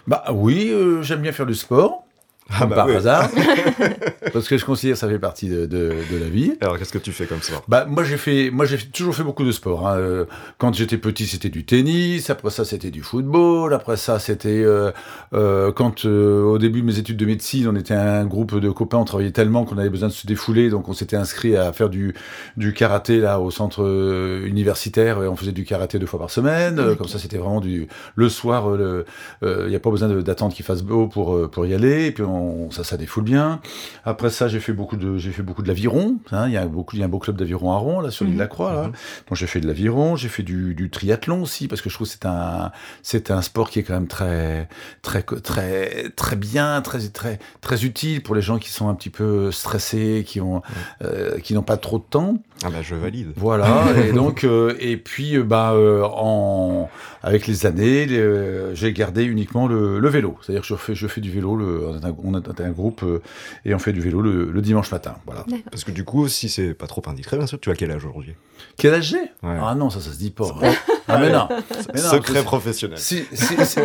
Bah oui, j'aime bien faire du sport. Ah bah par hasard. Parce que je considère que ça fait partie de, de, de la vie. Alors qu'est-ce que tu fais comme sport? Bah moi j'ai fait, moi j'ai toujours fait beaucoup de sport. Hein. Euh, quand j'étais petit c'était du tennis, après ça c'était du football, après ça c'était euh, euh, quand euh, au début de mes études de médecine on était un groupe de copains, on travaillait tellement qu'on avait besoin de se défouler, donc on s'était inscrit à faire du, du karaté là au centre euh, universitaire et on faisait du karaté deux fois par semaine. Comme ça c'était vraiment du le soir, il n'y a pas besoin d'attendre qu'il fasse beau pour pour y aller. Et puis on, ça, ça défoule bien. Après ça, j'ai fait beaucoup de, j'ai fait beaucoup de l'aviron. Hein. il y a beaucoup, il y a un beau club d'aviron à Rouen, là, sur l'île de la Croix, là. Mhm. Donc j'ai fait de l'aviron, j'ai fait du, du, triathlon aussi, parce que je trouve que c'est un, c'est un sport qui est quand même très, très, très, très bien, très, très, très utile pour les gens qui sont un petit peu stressés, qui ont, euh, qui n'ont pas trop de temps. Ah bah je valide. Voilà. et donc, euh, et puis, euh, bah, en, avec les années, j'ai gardé uniquement le, le vélo. C'est-à-dire que je fais, je fais du vélo. Le, on a un groupe euh, et on fait du vélo le, dimanche matin. Voilà. Parce que du coup, si c'est pas trop indiscret, bien sûr, tu as quel âge aujourd'hui? Quel âge j'ai? Ah non, ça, ça se dit pas. Ah mais non. Secret professionnel. Si,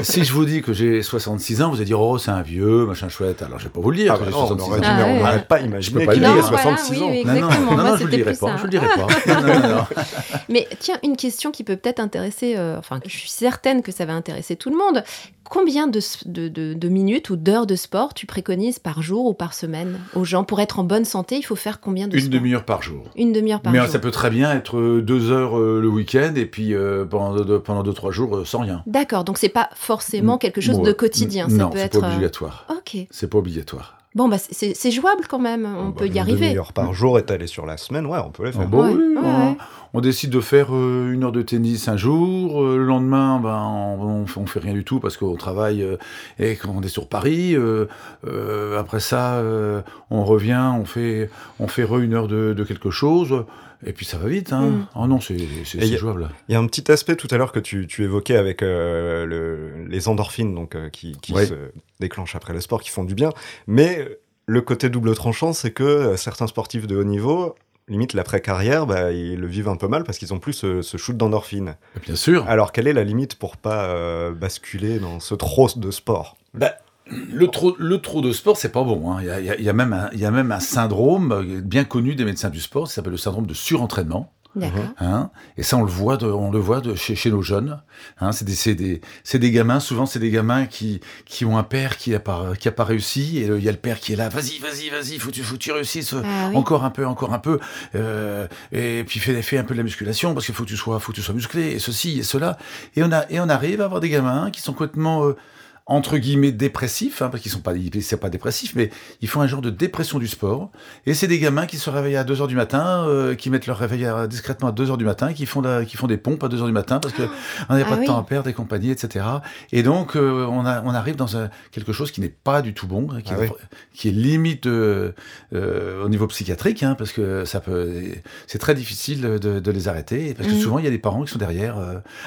si, je vous dis que j'ai 66 ans, vous allez dire oh c'est un vieux machin chouette. Alors je vais pas vous le dire. Ah bah non, on n'aurait pas imaginé qu'il ait 66 ans. non, non, non, je vous le dirai pas. Je le dirai pas. mais tiens, une question qui peut peut-être intéresser. Euh, enfin, je suis certaine que ça va intéresser tout le monde. Combien de, de, de, minutes ou d'heures de sport tu préconises par jour ou par semaine aux gens? Pour être en bonne santé, il faut faire combien de Une demi-heure par jour. Une demi-heure par Mais jour. Mais ça peut très bien être euh, deux heures le week-end et puis pendant, deux, pendant deux, trois jours euh, sans rien. D'accord, donc c'est pas forcément quelque chose de quotidien. Ça non, c'est pas euh, obligatoire. Ok. C'est pas obligatoire. Bon, bah, c'est jouable quand même, on ah, peut bah, y arriver. Une heure par jour étalé sur la semaine, ouais, on peut les faire. Ah, oui, on, décide de faire euh, une heure de tennis un jour, le lendemain, ben, on, on, fait rien du tout parce qu'on travaille et qu'on est sur Paris. après ça, on revient, on fait, on fait re une heure de, de quelque chose. Et puis ça va vite, hein. Oh non, c'est jouable. Il y a un petit aspect tout à l'heure que tu, tu, évoquais avec euh, le, les endorphines donc, euh, qui, qui se déclenchent après le sport, qui font du bien. Mais le côté double tranchant, c'est que euh, certains sportifs de haut niveau, limite l'après-carrière, bah, ils le vivent un peu mal parce qu'ils ont plus ce, ce shoot d'endorphines. Bien sûr. Alors quelle est la limite pour pas basculer dans ce trop de sport? Bah, le trop, le trop de sport, c'est pas bon. Hein. Il, y a, même un, il y a même un syndrome bien connu des médecins du sport, qui s'appelle le syndrome de surentraînement. Hein et ça, on le voit, de, on le voit de chez, chez nos jeunes. Hein c'est des, des, des, gamins, souvent, c'est des gamins qui, qui ont un père qui n'a pas, qui a pas réussi, et il y a le père qui est là, vas-y, vas-y, vas-y, faut, faut que tu réussisses, ah encore un peu, encore un peu, euh, et puis fais, fais un peu de la musculation, parce qu'il faut que tu sois, faut que tu sois musclé, et ceci, et cela. Et on, a, et on arrive à avoir des gamins qui sont complètement... Euh, entre guillemets dépressifs, hein, parce qu'ils sont pas, c'est pas dépressifs, mais ils font un genre de dépression du sport. Et c'est des gamins qui se réveillent à 2 heures du matin, euh, qui mettent leur réveil discrètement à 2 heures du matin, qui font, qui font des pompes à 2 heures du matin parce qu'on ah, n'a pas de temps à perdre et compagnie, etc. Et donc, euh, on, a, on arrive dans quelque chose qui n'est pas du tout bon, hein, qui, ah est, qui est limite euh, au niveau psychiatrique, hein, parce que ça peut, c'est très difficile de, les arrêter, parce que mmh. souvent, il y a des parents qui sont derrière.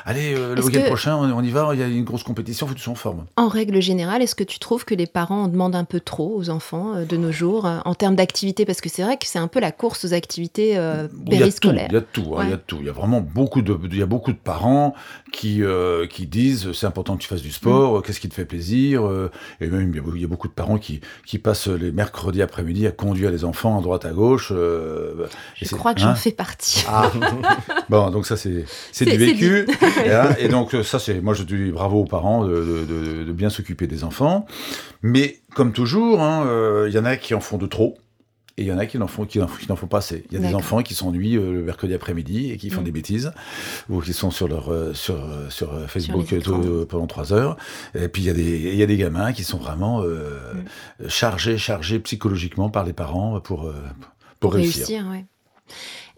Allez, le week-end prochain, on, y va, il y a une grosse compétition, il faut que tu sois en forme règle générale, est-ce que tu trouves que les parents en demandent un peu trop aux enfants euh, de nos jours euh, en termes d'activité? Parce que c'est vrai que c'est un peu la course aux activités euh, périscolaires. Il y a tout, il y a tout. Il y a vraiment beaucoup de, il y a beaucoup de parents qui, qui disent c'est important que tu fasses du sport, mm. qu'est-ce qui te fait plaisir Et même il y, a, beaucoup de parents qui, qui passent les mercredis après-midi à conduire les enfants à droite à gauche. Je crois que j'en hein fais partie. Ah. bon, donc ça c'est du vécu. et, donc ça c'est, moi je dis bravo aux parents de, de, de bien s'occuper des enfants. Mais comme toujours, il hein, euh, y en a qui en font de trop. Et il y en a qui n'en font, qui n'en font pas assez. Il y a des enfants qui s'ennuient euh, le mercredi après-midi et qui font mm. des bêtises, ou qui sont sur, leur, euh, sur, sur Facebook pendant trois heures. Et puis il y, a des, il y a des gamins qui sont vraiment mm. chargés, chargés psychologiquement par les parents pour, pour, réussir. réussir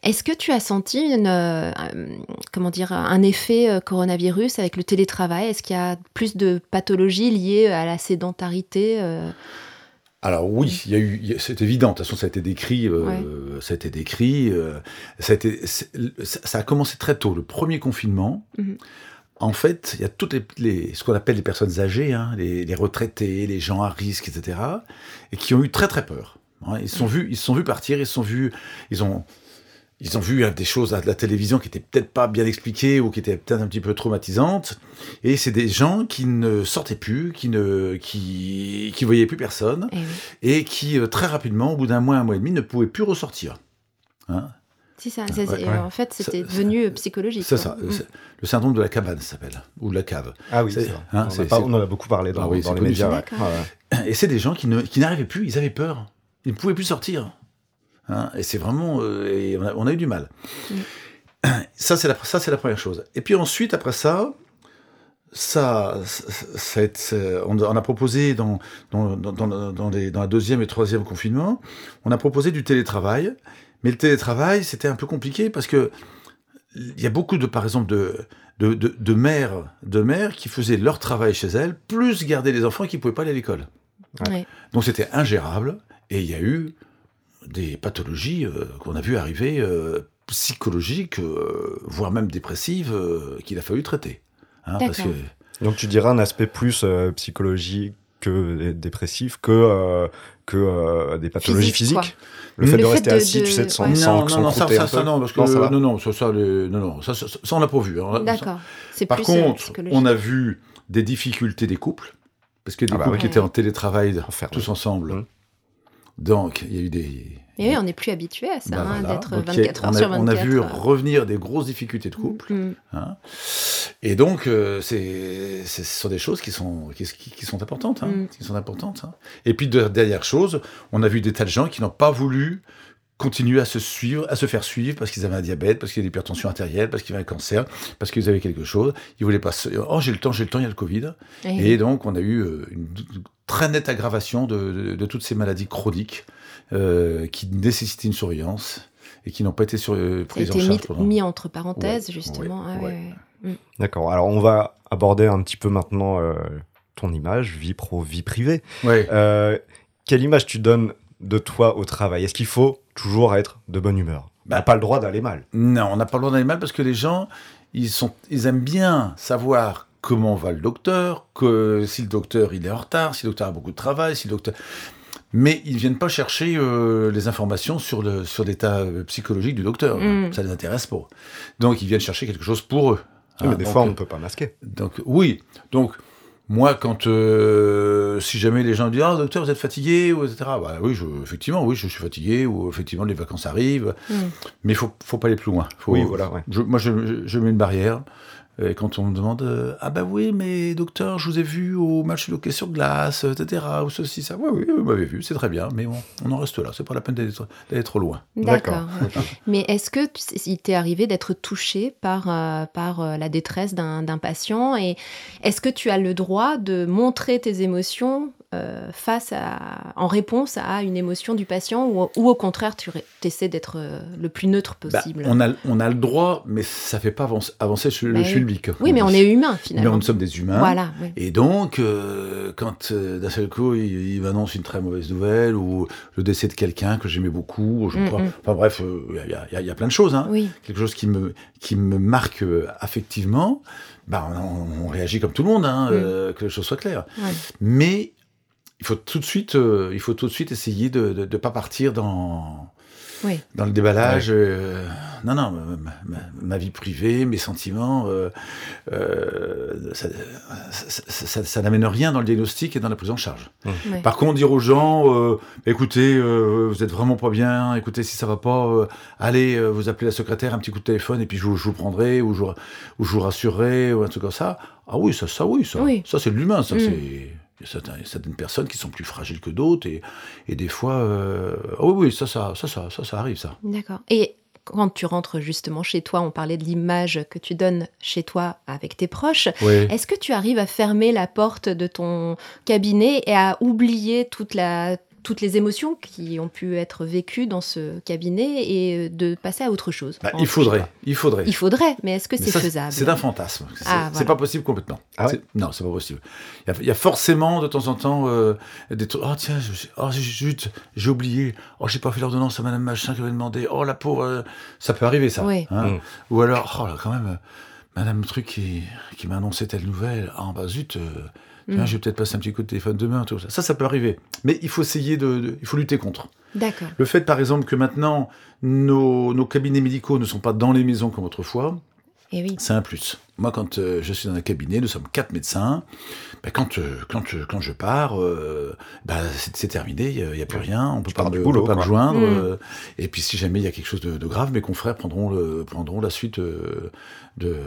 est-ce que tu as senti une, euh, comment dire, un effet euh, coronavirus avec le télétravail? Est-ce qu'il y a plus de pathologies liées à la sédentarité euh? Alors oui, il y a eu, c'est évident. De toute façon, ça a été décrit. Ça a été décrit. ça, a été, ça a commencé très tôt. Le premier confinement. Mmh en fait, il y a toutes les, ce qu'on appelle les personnes âgées, hein, les, retraités, les gens à risque, etc., et qui ont eu très très peur. Hein. Ils se sont mmh. vus, ils se sont vus partir, ils se sont vus, ils ont ils ont vu hein, des choses à la télévision qui étaient peut-être pas bien expliquées ou qui étaient peut-être un petit peu traumatisantes. Et c'est des gens qui ne sortaient plus, qui ne, qui, qui voyaient plus personne, eh et, qui euh, très rapidement, au bout d'un mois, un mois et demi, ne pouvaient plus ressortir. Hein? C'est ça. En fait, c'était devenu psychologique. C'est ça. Mm. Le syndrome de la cabane, ça s'appelle, ou de la cave. Ah oui, c'est hein, on, en a beaucoup parlé dans, ah dans les médias. Et c'est des gens qui n'arrivaient plus, ils avaient peur. Ils ne pouvaient plus sortir. Hein, et c'est vraiment. Euh, on, a, eu du mal. Mm. Ça, c'est la, ça, c'est la première chose. Et puis ensuite, après ça, ça, ça, on, a proposé dans, dans, dans, dans, les, dans la deuxième et troisième confinement, on a proposé du télétravail. Mais le télétravail, c'était un peu compliqué parce que il y a beaucoup de, par exemple, de, de, de, mères, de mères qui faisaient leur travail chez elles, plus garder les enfants qui ne pouvaient pas aller à l'école. Donc c'était ingérable. Et il y a eu des pathologies euh, qu'on a vu arriver euh, psychologiques, euh, voire même dépressives, qu'il a fallu traiter. Hein, parce que... Donc tu dirais un aspect plus psychologique que dépressif que que des pathologies physiques. Le fait de rester assis, tu sais, sans, non, non, non, ça, ça, non, parce que non, non, ça, ça, non, non, ça, ça, on n'a pas vu. Hein. D'accord. Par contre, on a vu des difficultés des couples, parce que des ah bah couples qui étaient en télétravail tous ensemble. Mmh. Donc, il y a eu des. Et oui, on n'est plus habitué à ça, bah hein, d'être 24 heures sur 24. On a vu revenir des grosses difficultés de couple. Mm. Hein. Et donc, euh, c'est, ce sont des choses qui sont, qui, qui sont importantes. Hein, mm. qui sont importantes hein. Et puis, de, dernière chose, on a vu des tas de gens qui n'ont pas voulu continuer à se suivre, à se faire suivre parce qu'ils avaient un diabète, parce qu'ils avaient l'hypertension artérielle, parce qu'ils avaient un cancer, parce qu'ils avaient quelque chose. Ils voulaient pas. Oh, j'ai le temps, j'ai le temps, il y a le Covid. Et, donc, on a eu euh, une très nette aggravation de, toutes ces maladies chroniques euh, qui nécessitaient une surveillance et qui n'ont pas été sur, euh, prises en charge. Mis, mis entre parenthèses, justement. Ah mm. D'accord. Alors, on va aborder un petit peu maintenant ton image, vie pro, vie privée. quelle image tu donnes de toi au travail? Est-ce qu'il faut toujours être de bonne humeur On n'a bah, pas le droit d'aller mal. Non, on n'a pas le droit d'aller mal parce que les gens, ils, sont, ils aiment bien savoir comment va le docteur, que si le docteur il est en retard, si le docteur a beaucoup de travail, si le docteur... Mais ils ne viennent pas chercher euh, les informations sur le sur l'état euh, psychologique du docteur. Mm. Ça les intéresse pas. Donc ils viennent chercher quelque chose pour eux. mais des fois, on ne peut pas masquer. Donc oui. Donc moi, quand euh, si jamais les gens disent ah docteur vous êtes fatigué ou etc. Bah, oui, je, effectivement oui je suis fatigué ou effectivement les vacances arrivent, mm. mais faut faut pas aller plus loin. oui voilà. Je, moi je, je, mets une barrière. Et quand on me demande euh, Ah bah oui, mais docteur, je vous ai vu au match de hockey sur glace, etc. Ou ceci, ça. Oui, oui, vous m'avez vu, c'est très bien, mais bon, on en reste là. C'est pas la peine d'aller trop loin. D'accord. mais est-ce que il t'est arrivé d'être touché par, euh, par euh, la détresse d'un patient? Et est-ce que tu as le droit de montrer tes émotions euh, face à, en réponse à une émotion du patient ou, ou au contraire tu essaies d'être euh, le plus neutre bah, possible on, a, on a le droit, mais ça fait pas avancer, avancer le bah public. Oui, mais on est humain finalement. Mais nous sommes des humains. Voilà, Et donc, euh, quand d'un seul coup il, il, m'annonce une très mauvaise nouvelle ou le décès de quelqu'un que j'aimais beaucoup, je mm, crois, mm. enfin bref, il y, y, a plein de choses. Hein. Quelque chose qui me, qui me marque affectivement. Bah, on, réagit comme tout le monde, hein, mm. que les choses soient claires. Mais il faut tout de suite, euh, il faut tout de suite essayer de ne pas partir dans, dans le déballage. Euh, non, non, ma, vie privée, mes sentiments, euh, ça, ça, n'amène rien dans le diagnostic et dans la prise en charge. Par contre, dire aux gens, écoutez, vous êtes vraiment pas bien, écoutez, si ça va pas, allez, vous appelez la secrétaire, un petit coup de téléphone, et puis je, vous prendrai, ou je, ou je, vous rassurerai, ou un truc comme ça. Ah oui, ça, ça oui, ça, ça c'est de l'humain, ça, mm. c'est il y a certaines personnes qui sont plus fragiles que d'autres et, et, des fois, euh, oui, oui, ça, ça, ça, ça, ça, arrive, ça. D'accord. Et quand tu rentres justement chez toi, on parlait de l'image que tu donnes chez toi avec tes proches. Est-ce que tu arrives à fermer la porte de ton cabinet et à oublier toute la, toutes les émotions qui ont pu être vécues dans ce cabinet et de passer à autre chose. Bah, il faudrait, il faudrait. Il faudrait, mais est-ce que c'est faisable? C'est un fantasme. Ah, c'est pas possible complètement. Ah non, c'est pas possible. Il y, a, forcément de temps en temps euh, des trucs. Oh tiens, oh, j'ai oublié. Oh j'ai pas fait l'ordonnance à Madame Machin qui avait demandé. Oh la pauvre, euh, ça peut arriver ça. Oui. Hein. Mm. Ou alors, oh là quand même, Madame Truc qui, qui m'a annoncé telle nouvelle. Ah bah zut. Euh, Mm. je vais peut-être passer un petit coup de téléphone demain, tout ça. Ça, ça peut arriver. Mais il faut essayer de, il faut lutter contre. D'accord. Le fait, par exemple, que maintenant, nos, nos cabinets médicaux ne sont pas dans les maisons comme autrefois, eh oui. C'est un plus. Moi, quand euh, je suis dans un cabinet, nous sommes quatre médecins. Ben, quand, euh, quand, quand je pars, euh, ben, c'est terminé, il n'y a, plus rien, on ne peut pas, me, boulot, pas me joindre. Mm. et puis, si jamais il y a quelque chose de, grave, mes confrères prendront, le, prendront la suite de.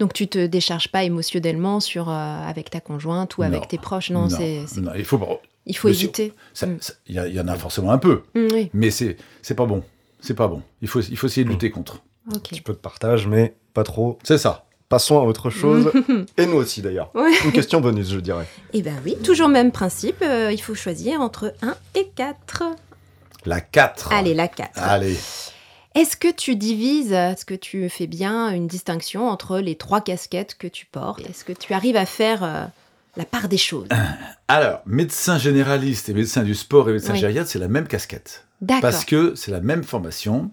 Donc, tu te décharges pas émotionnellement sur, avec ta conjointe ou avec tes proches? Non, c'est. Il faut. Il faut éviter. Mm. Il y, en a forcément un peu, mm, oui. mais c'est pas bon. C'est pas bon. Il faut, il faut essayer de lutter contre. Un petit peu de partage, mais pas trop. C'est ça. Passons à autre chose. et nous aussi d'ailleurs. Une question bonus, je dirais. Eh bien oui, toujours même principe. Euh, il faut choisir entre 1 et 4. La 4. Allez, la 4. Allez. Est-ce que tu divises, est-ce que tu fais bien une distinction entre les trois casquettes que tu portes? Est-ce que tu arrives à faire euh, la part des choses? Alors, médecin généraliste et médecin du sport et médecin gériatre, c'est la même casquette. D'accord. Parce que c'est la même formation.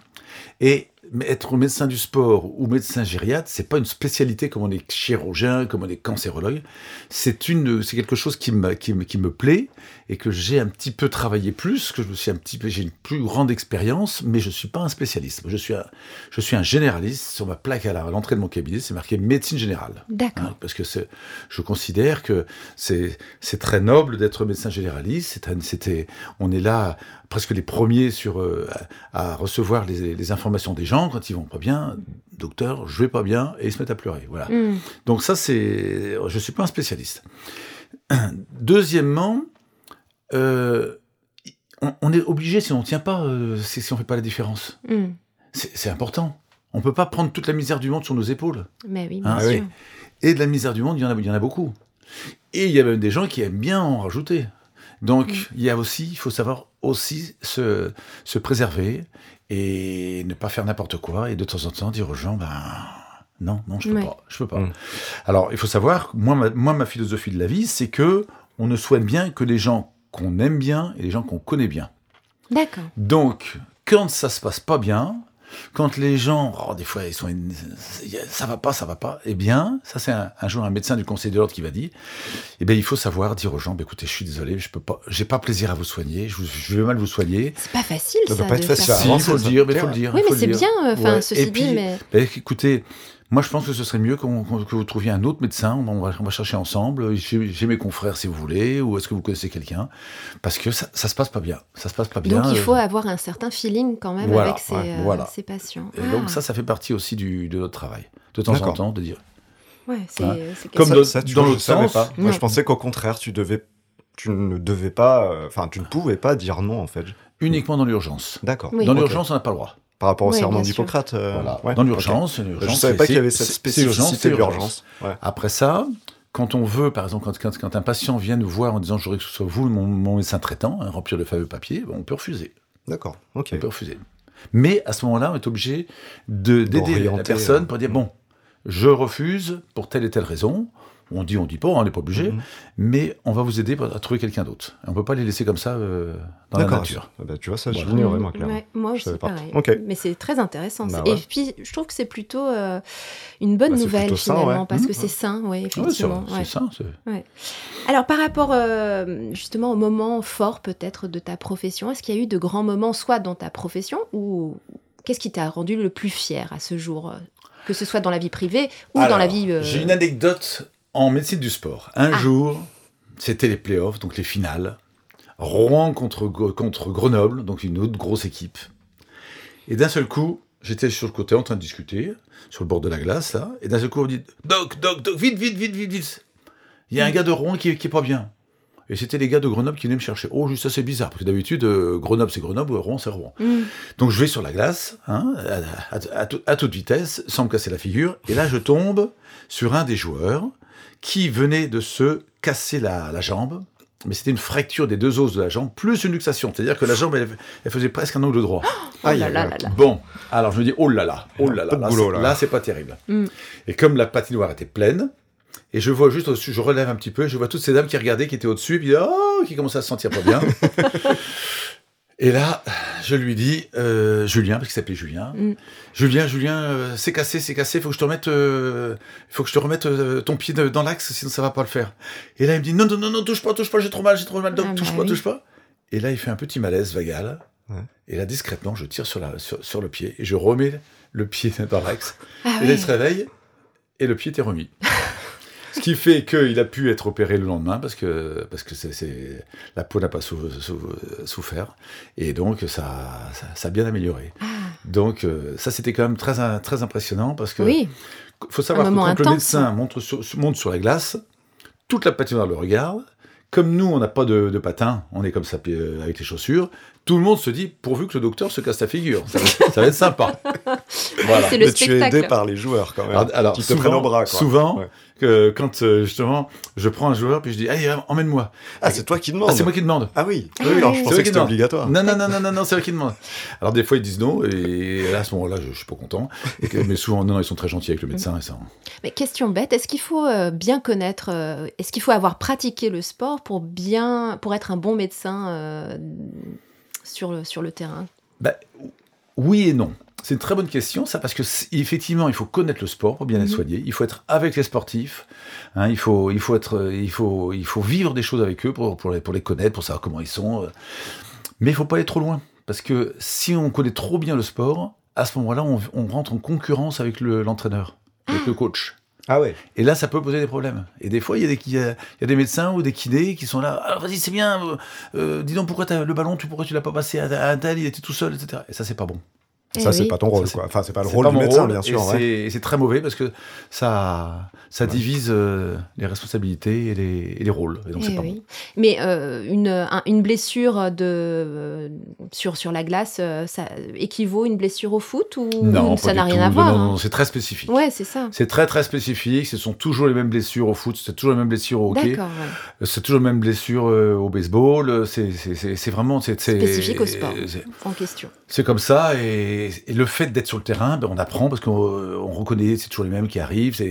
Et être médecin du sport ou médecin gériatre, c'est pas une spécialité comme on est chirurgien, comme on est cancérologue. C'est une, c'est quelque chose qui me, qui me, qui me plaît et que j'ai un petit peu travaillé plus, que je me suis un petit peu, j'ai une plus grande expérience, mais je suis pas un spécialiste. Je suis un, je suis un généraliste. Sur ma plaque à l'entrée de mon cabinet, c'est marqué médecine générale. D'accord. Hein, parce que c'est, je considère que c'est, c'est très noble d'être médecin généraliste. C'était, on est là presque les premiers sur, euh, à, recevoir les, les informations des gens quand ils vont pas bien, docteur, je vais pas bien, et ils se mettent à pleurer. Voilà. Hmm. Donc ça, c'est, je suis pas un spécialiste. Deuxièmement, euh, on, est obligé, si on ne tient pas, euh, si on fait pas la différence. Hmm. C'est important. On peut pas prendre toute la misère du monde sur nos épaules. Mais oui, hein, bien sûr. Et de la misère du monde, il y en a, il y en a beaucoup. Et il y a même des gens qui aiment bien en rajouter. Donc, hmm. il y a aussi, il faut savoir aussi se, se préserver et ne pas faire n'importe quoi et de temps en temps dire aux gens ben non non je peux pas je peux pas mm. alors il faut savoir moi ma, moi ma philosophie de la vie c'est que on ne souhaite bien que les gens qu'on aime bien et les gens qu'on connaît bien d'accord donc quand ça se passe pas bien quand les gens, oh, des fois, ils sont, ça va pas, ça va pas. Eh bien, ça c'est un, jour un médecin du Conseil de l'ordre qui va dire, eh bien, il faut savoir dire aux gens, bah, écoutez, je suis désolé, je peux pas, j'ai pas plaisir à vous soigner, je, je vais mal vous soigner. C'est pas facile, ça. Ça pas être facile. Il faut le dire, mais faut le dire. Oui, mais c'est bien, enfin, ceci dit, mais. Bah, écoutez, moi, je pense que ce serait mieux que vous trouviez un autre médecin. On va, on va chercher ensemble. J'ai mes confrères, si vous voulez, ou est-ce que vous connaissez quelqu'un Parce que ça, ça se passe pas bien. Ça se passe pas bien. Donc, il faut avoir un certain feeling quand même avec ses, euh, patients. Et donc, ah. ça, ça fait partie aussi du, de notre travail. De temps en temps, de dire Ouais, c'est hein Comme ça, tu dans l'autre sens. Pas. Moi, je pensais qu'au contraire, tu devais, tu ne devais pas, euh, enfin, tu ne pouvais pas dire non, en fait. Uniquement dans l'urgence. D'accord. Dans l'urgence, on n'a pas le droit. Par rapport au serment d'Hippocrate. Euh, Dans l'urgence, okay. je ne savais pas qu'il y avait cette spécificité de l'urgence. Après ça, quand on veut, par exemple, quand, quand, un patient vient nous voir en disant je voudrais que ce soit vous, mon, mon médecin traitant, hein, remplir le fameux papier, on peut refuser. D'accord, ok. On peut refuser. Mais à ce moment-là, on est obligé d'aider la personne pour dire bon, je refuse pour telle et telle raison. On dit, on dit pas, on n'est pas obligé, mhm. mais on va vous aider à trouver quelqu'un d'autre. On ne peut pas les laisser comme ça euh, dans la nature. Ah bah, tu vois, ça, je l'ignorais, vraiment clairement. moi aussi, pareil. Mais c'est très intéressant. Bah et puis, je trouve que c'est plutôt euh, une bonne bah, nouvelle, finalement, parce que mmh. c'est sain, ouais, effectivement. c'est sain. Alors, par rapport euh, justement au moment fort, peut-être, de ta profession, est-ce qu'il y a eu de grands moments, soit dans ta profession, ou qu'est-ce qui t'a rendu le plus fier à ce jour que ce soit dans la vie privée ou dans la vie. J'ai une anecdote en médecine du sport, un ah. jour, c'était les playoffs, donc les finales. Rouen contre, contre Grenoble, donc une autre grosse équipe. Et d'un seul coup, j'étais sur le côté en train de discuter, sur le bord de la glace, là, et d'un seul coup, on me dit Doc, Doc, Doc, vite, vite, vite, vite, vite Il y a un gars de Rouen qui, qui est pas bien. Et c'était les gars de Grenoble qui venaient me chercher. Oh, juste ça, c'est bizarre, parce que d'habitude, euh, Grenoble, c'est Grenoble, Rouen, c'est Rouen. Mm. Donc je vais sur la glace, hein, à, toute vitesse, sans me casser la figure, et là, je tombe sur un des joueurs qui venait de se casser la, jambe, mais c'était une fracture des deux os de la jambe, plus une luxation. C'est-à-dire que la jambe, elle, faisait presque un angle droit. Oh là là bon, alors je me dis, oh là là, oh là là, là, c'est pas terrible. Mm. Et comme la patinoire était pleine, et je vois juste au-dessus, je relève un petit peu, je vois toutes ces dames qui regardaient, qui étaient au-dessus, et puis oh, qui commençaient à se sentir pas bien. Et là, je lui dis, euh, Julien, parce qu'il s'appelait Julien, mm. Julien, Julien, euh, c'est cassé, c'est cassé, il faut que je te remette, euh, faut que je te remette ton pied dans l'axe, sinon ça va pas le faire. Et là, il me dit, non, non, non, non, touche pas, touche pas, j'ai trop mal, j'ai trop mal, donc ah, touche bah pas, touche pas. Et là, il fait un petit malaise vagal. Et là, discrètement, je tire sur, la, sur, le pied et je remets le pied dans l'axe. Ah et là, il se réveille et le pied était remis. Ce qui fait qu'il a pu être opéré le lendemain parce que, parce que c'est, la peau n'a pas souffert. Et donc, ça, ça, a bien amélioré. Ah. Donc, euh, ça, c'était quand même très, très impressionnant parce que. Oui. faut savoir que quand le médecin monte sur, monte sur la glace, toute la patinoire le regarde. Comme nous, on n'a pas de, de patin, on est comme ça euh, avec les chaussures tout le monde se dit pourvu que le docteur se casse la figure. Ça, va, être sympa. voilà. Le Mais tu es aidé par les joueurs quand même. Alors, qui te prennent au bras. Quoi. Souvent, que quand euh, justement je prends un joueur puis je dis allez emmène-moi. Ah c'est toi qui demande. Ah c'est moi qui demande. Ah oui. oui, alors je pensais que c'était obligatoire. Non non non non non, non c'est moi qui demande. Alors des fois ils disent non et là, à ce moment-là je, je, suis pas content. mais souvent non ils sont très gentils avec le médecin et ça. Mais question bête est-ce qu'il faut euh, bien connaître euh, est-ce qu'il faut avoir pratiqué le sport pour bien pour être un bon médecin sur le, sur le terrain bah, Oui et non. C'est une très bonne question, ça, parce que effectivement, il faut connaître le sport pour bien être mhm. soigné. Il faut être avec les sportifs. Hein, il faut, il faut être, il faut, il faut vivre des choses avec eux pour, pour, les, pour les connaître, pour savoir comment ils sont. Euh. Mais il faut pas aller trop loin, parce que si on connaît trop bien le sport, à ce moment-là, on, on rentre en concurrence avec l'entraîneur, avec le coach. Ah ouais. Et là, ça peut poser des problèmes. Et des fois, il y, a des, a, des médecins ou des kinés qui sont là. Alors vas-y, c'est bien. Euh, euh, dis donc pourquoi as, le ballon, tu pourquoi tu l'as pas passé à, un tel, il était tout seul, etc. Et ça, c'est pas bon. Ça, c'est pas ton rôle, quoi. Enfin, c'est pas le rôle du médecin, bien sûr. Et c'est très mauvais parce que ça, ça divise euh, les responsabilités et les, et les rôles. Et donc, c'est pas bon. Mais euh, une, une blessure de, euh, sur, sur la glace, ça équivaut une blessure au foot ou non, ça n'a rien à voir Non, non, hein? c'est très spécifique. Ouais, c'est ça. C'est très, très spécifique. Ce sont toujours les mêmes blessures au foot, c'est toujours les mêmes blessures au hockey. C'est toujours les mêmes blessures au baseball. C'est vraiment. Spécifique au sport en question. C'est comme ça. Et, le fait d'être sur le terrain, ben, on apprend parce qu'on reconnaît, c'est toujours les mêmes qui arrivent.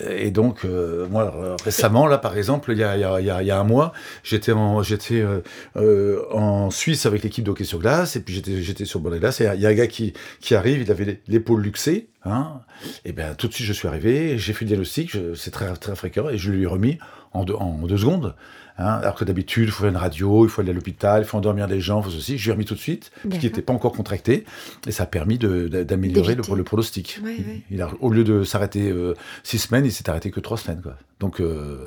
Et donc, euh, moi, récemment, là, par exemple, il y a, un mois, j'étais en, euh, euh, Suisse avec l'équipe de hockey sur glace. Et puis, j'étais, sur le bord de glace. Et il y a un gars qui, arrive, il avait l'épaule luxée. Hein, et bien, tout de suite, je suis arrivé. J'ai fait le diagnostic. C'est très, très fréquent. Et je lui ai remis en deux secondes. Hein, alors que d'habitude, il faut faire une radio, il faut aller à l'hôpital, il faut endormir des gens, il faut ceci. Je lui ai remis tout de suite, ce qui n'était pas encore contracté, et ça a permis d'améliorer le, le, pronostic. Il, a, au lieu de s'arrêter euh, six semaines, il s'est arrêté que trois semaines. Quoi. Donc. Euh,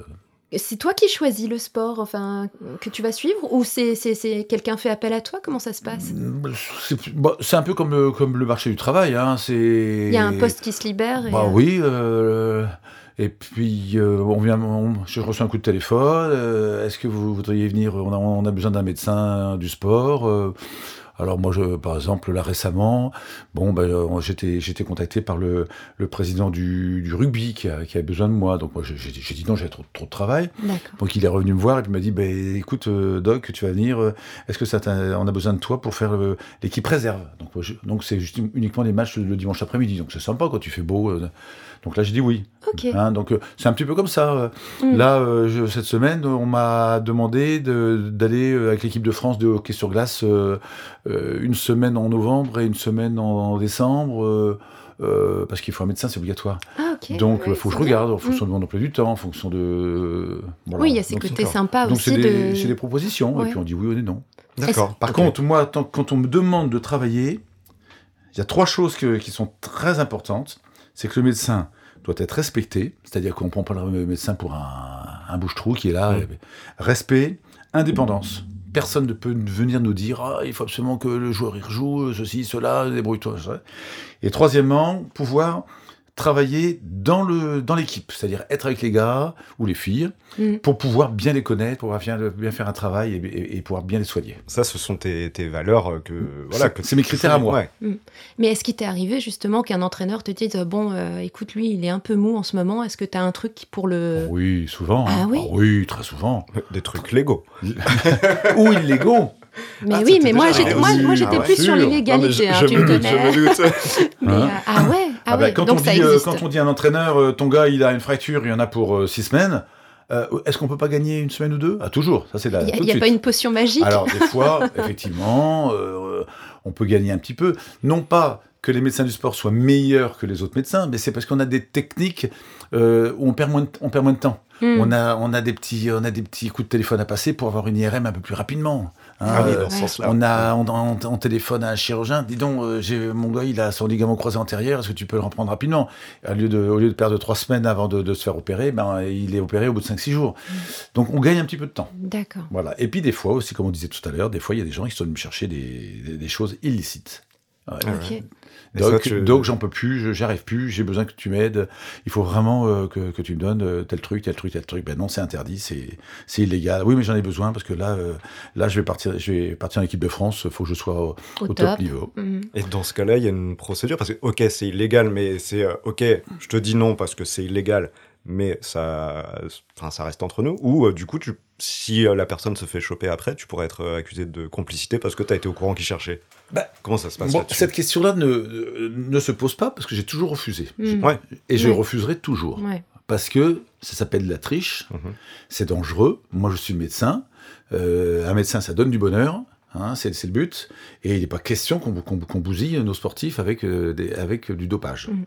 c'est toi qui choisis le sport enfin, que tu vas suivre ou c'est quelqu'un fait appel à toi? Comment ça se passe? Bah, C'est un peu comme, comme le marché du travail. Hein. Il y a un poste qui se libère. Bah, Oui. Et puis, on vient, je reçois un coup de téléphone. Est-ce que vous voudriez venir on a, on a besoin d'un médecin du sport. Alors moi, je, par exemple, là récemment, bon, ben, euh, j'étais, j'étais contacté par le, le président du, du rugby qui, a, qui avait besoin de moi. Donc moi, j'ai, dit non, j'ai trop, trop de travail. Donc il est revenu me voir et puis m'a dit, ben, écoute, euh, Doc, tu vas venir. Euh, est-ce que ça on a besoin de toi pour faire l'équipe réserve? Donc donc c'est juste uniquement les matchs le dimanche après-midi. Donc c'est sympa quand tu fais beau. donc là, j'ai dit oui. Hein, donc c'est un petit peu comme ça. Mm. Là, cette semaine, on m'a demandé d'aller avec l'équipe de France de hockey sur glace euh, une semaine en novembre et une semaine en, décembre. Euh, euh, parce qu'il faut un médecin, c'est obligatoire. Ah, Donc, il faut que je regarde en fonction mm. de mon emploi du temps, en fonction de. Oui, il y a ces côtés sympas Donc, aussi. C'est des, des, propositions, et puis on dit oui ou non. D'accord. Par contre, moi, quand on me demande de travailler, il y a trois choses qui sont très importantes. C'est que le médecin doit être respecté, c'est-à-dire qu'on ne prend pas le médecin pour un, un bouche-trou qui est là. Mm. Respect, indépendance personne ne peut venir nous dire ah, il faut absolument que le joueur y rejoue, ceci, cela, débrouille-toi. Et troisièmement, pouvoir travailler dans le dans l'équipe, c'est-à-dire être avec les gars ou les filles mm. pour pouvoir bien les connaître, pour bien, bien faire un travail et, pouvoir bien les soigner. Ça, ce sont tes, tes valeurs que voilà. C'est mes critères à moi. Mm. Mais est-ce qu'il t'est arrivé justement qu'un entraîneur te dise bon, euh, écoute, lui, il est un peu mou en ce moment. Est-ce que tu as un truc pour le Oui, souvent. Ah, hein. oui, ah oui, très souvent. Des trucs légaux ou illégaux. Mais ah, oui, mais moi, j'étais, moi, moi, j'étais ah plus sur l'illégalité, hein, tu me doute, Je me doute. mais, euh, ah ouais, ah, ah bah, quand, on dit, euh, quand on dit à un entraîneur, euh, ton gars, il a une fracture, il y en a pour six semaines. Est-ce qu'on peut pas gagner une semaine ou deux? Ah toujours, ça c'est là. Il n'y a, pas une potion magique? Alors des fois, effectivement, on peut gagner un petit peu. Non pas que les médecins du sport soient meilleurs que les autres médecins, mais c'est parce qu'on a des techniques où on perd moins on perd moins de temps. Hmm. On, a, on, a des petits, on a des petits coups de téléphone à passer pour avoir une IRM un peu plus rapidement. Hein. Ah dans ce sens-là. On, a, on, téléphone à un chirurgien. Dis donc, euh, j'ai, mon gars, il a son ligament croisé antérieur. Est-ce que tu peux le reprendre rapidement? Au lieu, de, au lieu de perdre trois semaines avant de, se faire opérer, ben, il est opéré au bout de 5-6 jours. Donc, on gagne un petit peu de temps. D'accord. Voilà. Et puis, des fois aussi, comme on disait tout à l'heure, des fois, il y a des gens qui sont venus me chercher des, des, choses illicites. Ouais. Donc, j'en peux plus, j'arrive plus, j'ai besoin que tu m'aides. Il faut vraiment euh, que, que, tu me donnes euh, tel truc, tel truc, tel truc. Ben non, c'est interdit, c'est illégal. Oui, mais j'en ai besoin parce que là, euh, là, je vais partir, je vais partir en équipe de France. Il faut que je sois au, top. niveau. Mhm. Et dans ce cas-là, il y a une procédure parce que ok, c'est illégal, mais c'est ok, je te dis non parce que c'est illégal mais ça, enfin, ça reste entre nous. Ou du coup, tu, si la personne se fait choper après, tu pourrais être accusé de complicité parce que tu as été au courant qu'il cherchait. Bah, Comment ça se passe Cette question-là ne, ne se pose pas parce que j'ai toujours refusé. Hmm. Et je refuserai toujours. Parce que ça s'appelle la triche, mhm. c'est dangereux. Moi, je suis médecin. Euh, un médecin, ça donne du bonheur. Hein, c'est le but. Et il n'est pas question qu'on bousille nos sportifs avec, euh, avec du dopage. Hmm.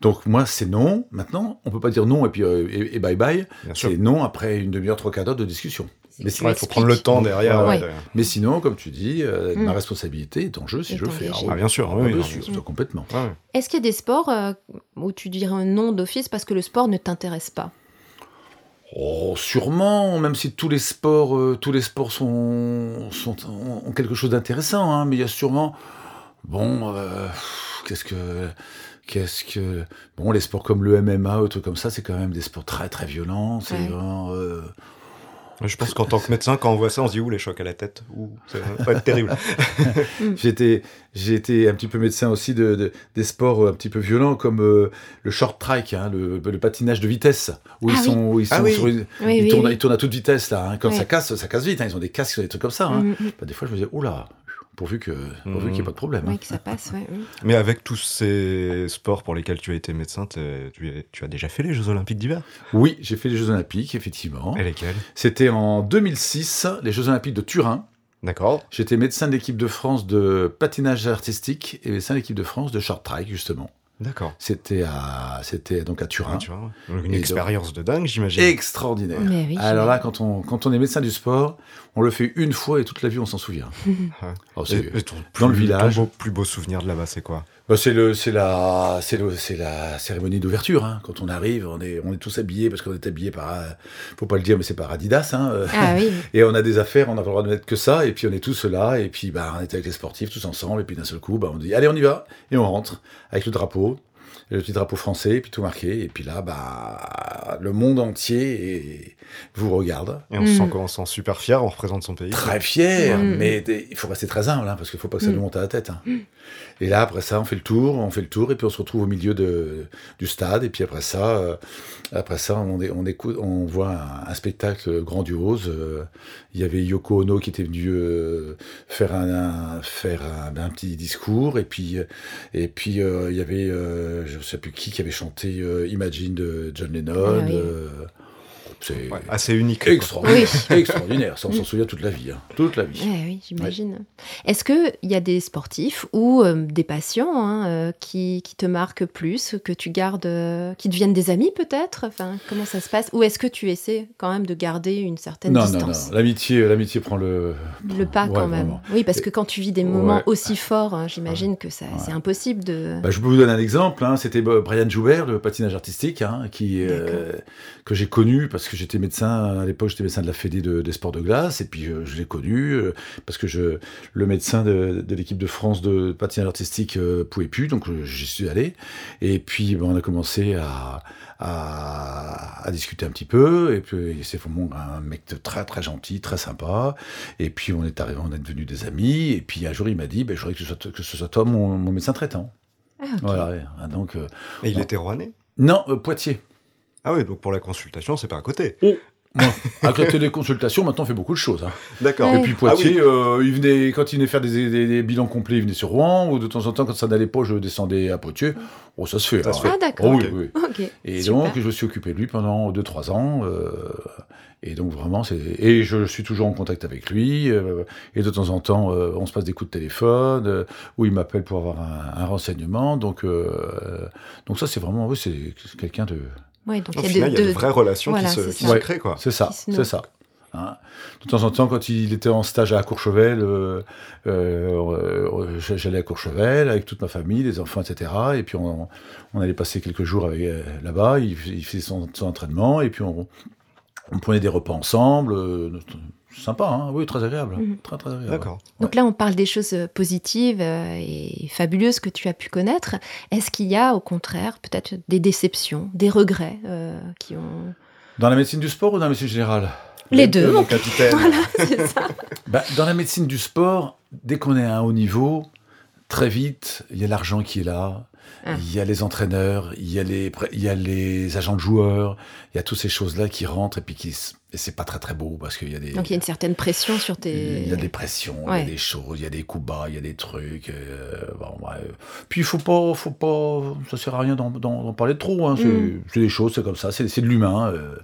Donc moi, c'est non. Maintenant, on peut pas dire non et puis euh, et, bye bye. C'est non après une demi-heure, trois quarts d'heure de discussion. Mais il faut prendre le temps derrière. Mais sinon, comme tu dis, euh, ma mm. responsabilité est en jeu si je le fais. Ah, bien sûr, oui, complètement. Est-ce qu'il y a des sports euh, où tu dirais non d'office parce que le sport ne t'intéresse pas? Oh, sûrement, même si tous les sports, euh, tous les sports sont, sont, ont quelque chose d'intéressant, hein, mais il y a sûrement, bon, qu'est-ce que, qu'est-ce que, bon, les sports comme le MMA ou trucs comme ça, c'est quand même des sports très très violents, c'est vraiment, je pense qu'en tant que médecin, quand on voit ça, on se dit où les chocs à la tête ou ça va être terrible. J'étais j'ai été un petit peu médecin aussi de, des sports un petit peu violents comme euh, le short track, hein, le, patinage de vitesse, où ils ah sont, où ils, ah sont ils, tournent, ils, tournent, à toute vitesse là. Hein. Quand ça casse, ça casse vite. Hein. Ils ont des casques, des trucs comme ça. Mm, mm. Bah, des fois, je me disais, oula, pourvu que pourvu qu'il n'y ait pas de problème. Oui, que ça passe, Mais avec tous ces sports pour lesquels tu as été médecin, tu, tu, as déjà fait les Jeux Olympiques d'hiver? Oui, j'ai fait les Jeux Olympiques, effectivement. Et lesquels? C'était en 2006, les Jeux Olympiques de Turin. D'accord. J'étais médecin de l'équipe de France de patinage artistique et médecin de l'équipe de France de short track, justement. D'accord. C'était à, c'était donc à Turin. Une expérience de dingue, j'imagine. Extraordinaire. Alors là, quand on, quand on est médecin du sport, on le fait une fois et toute la vie on s'en souvient. Oh, dans le village. Ton plus beau souvenir de là-bas, c'est quoi? Bah, c'est le, c'est la, c'est le, c'est la cérémonie d'ouverture. Hein. Quand on arrive, on est, on est tous habillés parce qu'on est habillés par, faut pas le dire, mais c'est par Adidas. Hein. Ah, oui. et on a des affaires, on n'a pas le droit de mettre que ça. Et puis on est tous là, et puis bah, on est avec les sportifs tous ensemble. Et puis d'un seul coup, bah, on dit, allez, on y va, et on rentre avec le drapeau. le petit drapeau français, et puis tout marqué. Et puis là, bah, le monde entier vous regarde. Et on se sent, on sent super fier, on représente son pays. Très fier, mais il faut rester très humble, hein, parce qu'il ne faut pas que ça nous monte à la tête. Et là, après ça, on fait le tour, on fait le tour, et puis on se retrouve au milieu de, du stade. Et puis après ça, euh, après ça, on, on, écoute, on voit un, spectacle grandiose. Euh, il y avait Yoko Ono qui était venu euh, faire un, faire un, petit discours, et puis et puis il y avait je ne sais plus qui qui avait chanté Imagine de John Lennon. Ah c'est assez unique. Extraordinaire. extraordinaire. Ça, on s'en souvient toute la vie. Hein. Toute la vie. Eh oui, j'imagine. Est-ce qu'il y a des sportifs ou euh, des patients hein, euh, qui, qui, te marquent plus, que tu gardes, euh, qui deviennent des amis peut-être? Enfin, Comment ça se passe? Ou est-ce que tu essaies quand même de garder une certaine distance Non, non, L'amitié, l'amitié prend le... Le pas quand même. Oui, parce que quand tu vis des moments aussi forts, hein, j'imagine que c'est impossible de... Bah, je peux vous donner un exemple. C'était Brian Joubert, le patinage artistique, qui, que j'ai connu parce que j'étais médecin, à l'époque j'étais médecin de la Fédé des sports de glace, et puis je, l'ai connu, euh, parce que je, le médecin de, l'équipe de France de patinage artistique euh, pouvait plus, donc j'y suis allé. Et puis ben, on a commencé à, à, discuter un petit peu, et puis c'est vraiment un mec très très gentil, très sympa. Et puis on est arrivé, on est devenus des amis, et puis un jour il m'a dit, ben, je voudrais que ce soit, que ce soit toi mon, médecin traitant. Ah, voilà, donc, euh, et il était rouennais Non, Poitiers. Ah oui, donc pour la consultation, c'est pas à côté. Oh. À côté des consultations, maintenant on fait beaucoup de choses. Hein. D'accord. Et puis Poitiers, ah euh, il venait, quand il venait faire des, bilans complets, il venait sur Rouen, ou de temps en temps, quand ça n'allait pas, je descendais à Poitiers. Oh, ça se fait. Ça se fait. Ah d'accord. Oh, oui, oui. Et donc, je me suis occupé de lui pendant 2-3 ans. Euh, et donc vraiment, c'est et je suis toujours en contact avec lui. Euh, et de temps en temps, on se passe des coups de téléphone, où il m'appelle pour avoir un, renseignement. Donc, donc ça, c'est vraiment, oui, c'est quelqu'un de Ouais, donc il y, a de, vraies relations qui, se, créent. Quoi. C'est ça, c'est ça. Hein. de temps en temps, quand il était en stage à Courchevel, euh, euh, j'allais à Courchevel avec toute ma famille, les enfants, etc. Et puis on, allait passer quelques jours euh, là-bas. Il, faisait son, entraînement et puis on, on prenait des repas ensemble sympa, hein oui, très agréable. Mhm. Très, très agréable. D'accord. Donc là, on parle des choses euh, positives euh, et fabuleuses que tu as pu connaître. Est-ce qu'il y a, au contraire, peut-être des déceptions, des regrets euh, qui ont... Dans la médecine du sport ou dans la médecine générale Les, deux, mon capitaine. voilà, c'est ça. Bah, dans la médecine du sport, dès qu'on est à un haut niveau, très vite, il y a l'argent qui est là, ah. Il y a les entraîneurs, il y a les, il y a les agents de joueurs, il y a toutes ces choses-là qui rentrent et puis qui, et c'est pas très très beau parce qu'il y a des. Donc il y a une certaine pression sur tes. Il y a des pressions, il y a des choses, il y a des coups bas, il y a des trucs. Euh, bon, Puis il faut pas, faut pas, ça sert à rien d'en parler trop. Hein. Mm. C'est des choses, c'est comme ça, c'est de l'humain. Euh.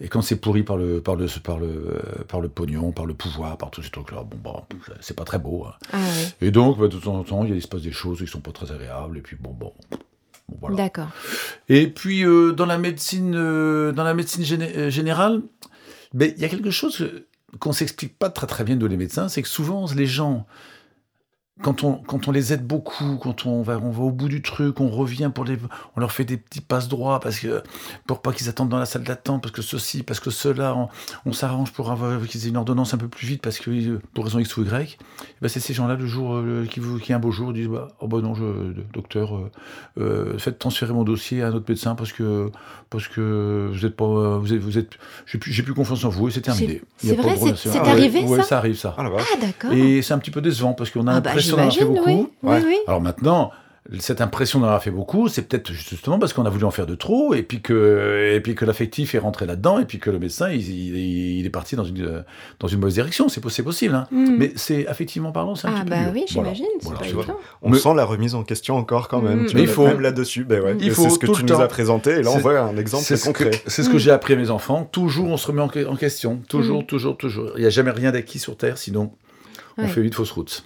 et quand c'est pourri par le, par le, par le, par le pognon, par le pouvoir, par tous ces trucs-là, bon bah, c'est pas très beau. Hein. Ah, et donc bah, de temps en temps, il y se des choses qui sont pas très agréables. Et puis bon, bon. voilà. D'accord. Et puis euh, dans la médecine, dans la médecine générale, mais il y a quelque chose qu'on s'explique pas très très bien de les médecins, c'est que souvent les gens quand on, quand on les aide beaucoup, quand on va, on va au bout du truc, on revient pour les, on leur fait des petits passes droits parce que, pour pas qu'ils attendent dans la salle d'attente, parce que ceci, parce que cela, on, s'arrange pour avoir qu'ils aient une ordonnance un peu plus vite parce que, pour raison X ou Y. Ben c'est ces gens-là, le jour, euh, qui, qui un beau jour, disent, bah, oh bah non, je, docteur, euh, euh, faites transférer mon dossier à un autre médecin parce que, parce que vous êtes pas, vous êtes, vous êtes, j'ai plus, j'ai plus confiance en vous et c'est terminé. C'est vrai, c'est arrivé, ça? ça arrive, ça. Ah, ah d'accord. Et c'est un petit peu décevant parce qu'on a ah, bah, beaucoup. Oui, oui, Alors maintenant, cette impression d'en avoir fait beaucoup, c'est peut-être justement parce qu'on a voulu en faire de trop, et puis que, et puis que l'affectif est rentré là-dedans, et puis que le médecin, il, est parti dans une, dans une mauvaise direction. C'est possible, hein. Hmm. mais c'est effectivement parlant, c'est un ah petit bah oui, j'imagine. On sent la remise en question encore quand même. Hmm. Tu il faut même là-dessus. Ben ouais. Il faut. C'est ce que tu nous as présenté, et là on voit un exemple concret. C'est ce que j'ai appris à mes enfants. Toujours, on se remet en, question. Toujours, toujours, toujours. Il n'y a jamais rien d'acquis sur Terre, sinon on fait vite fausse route.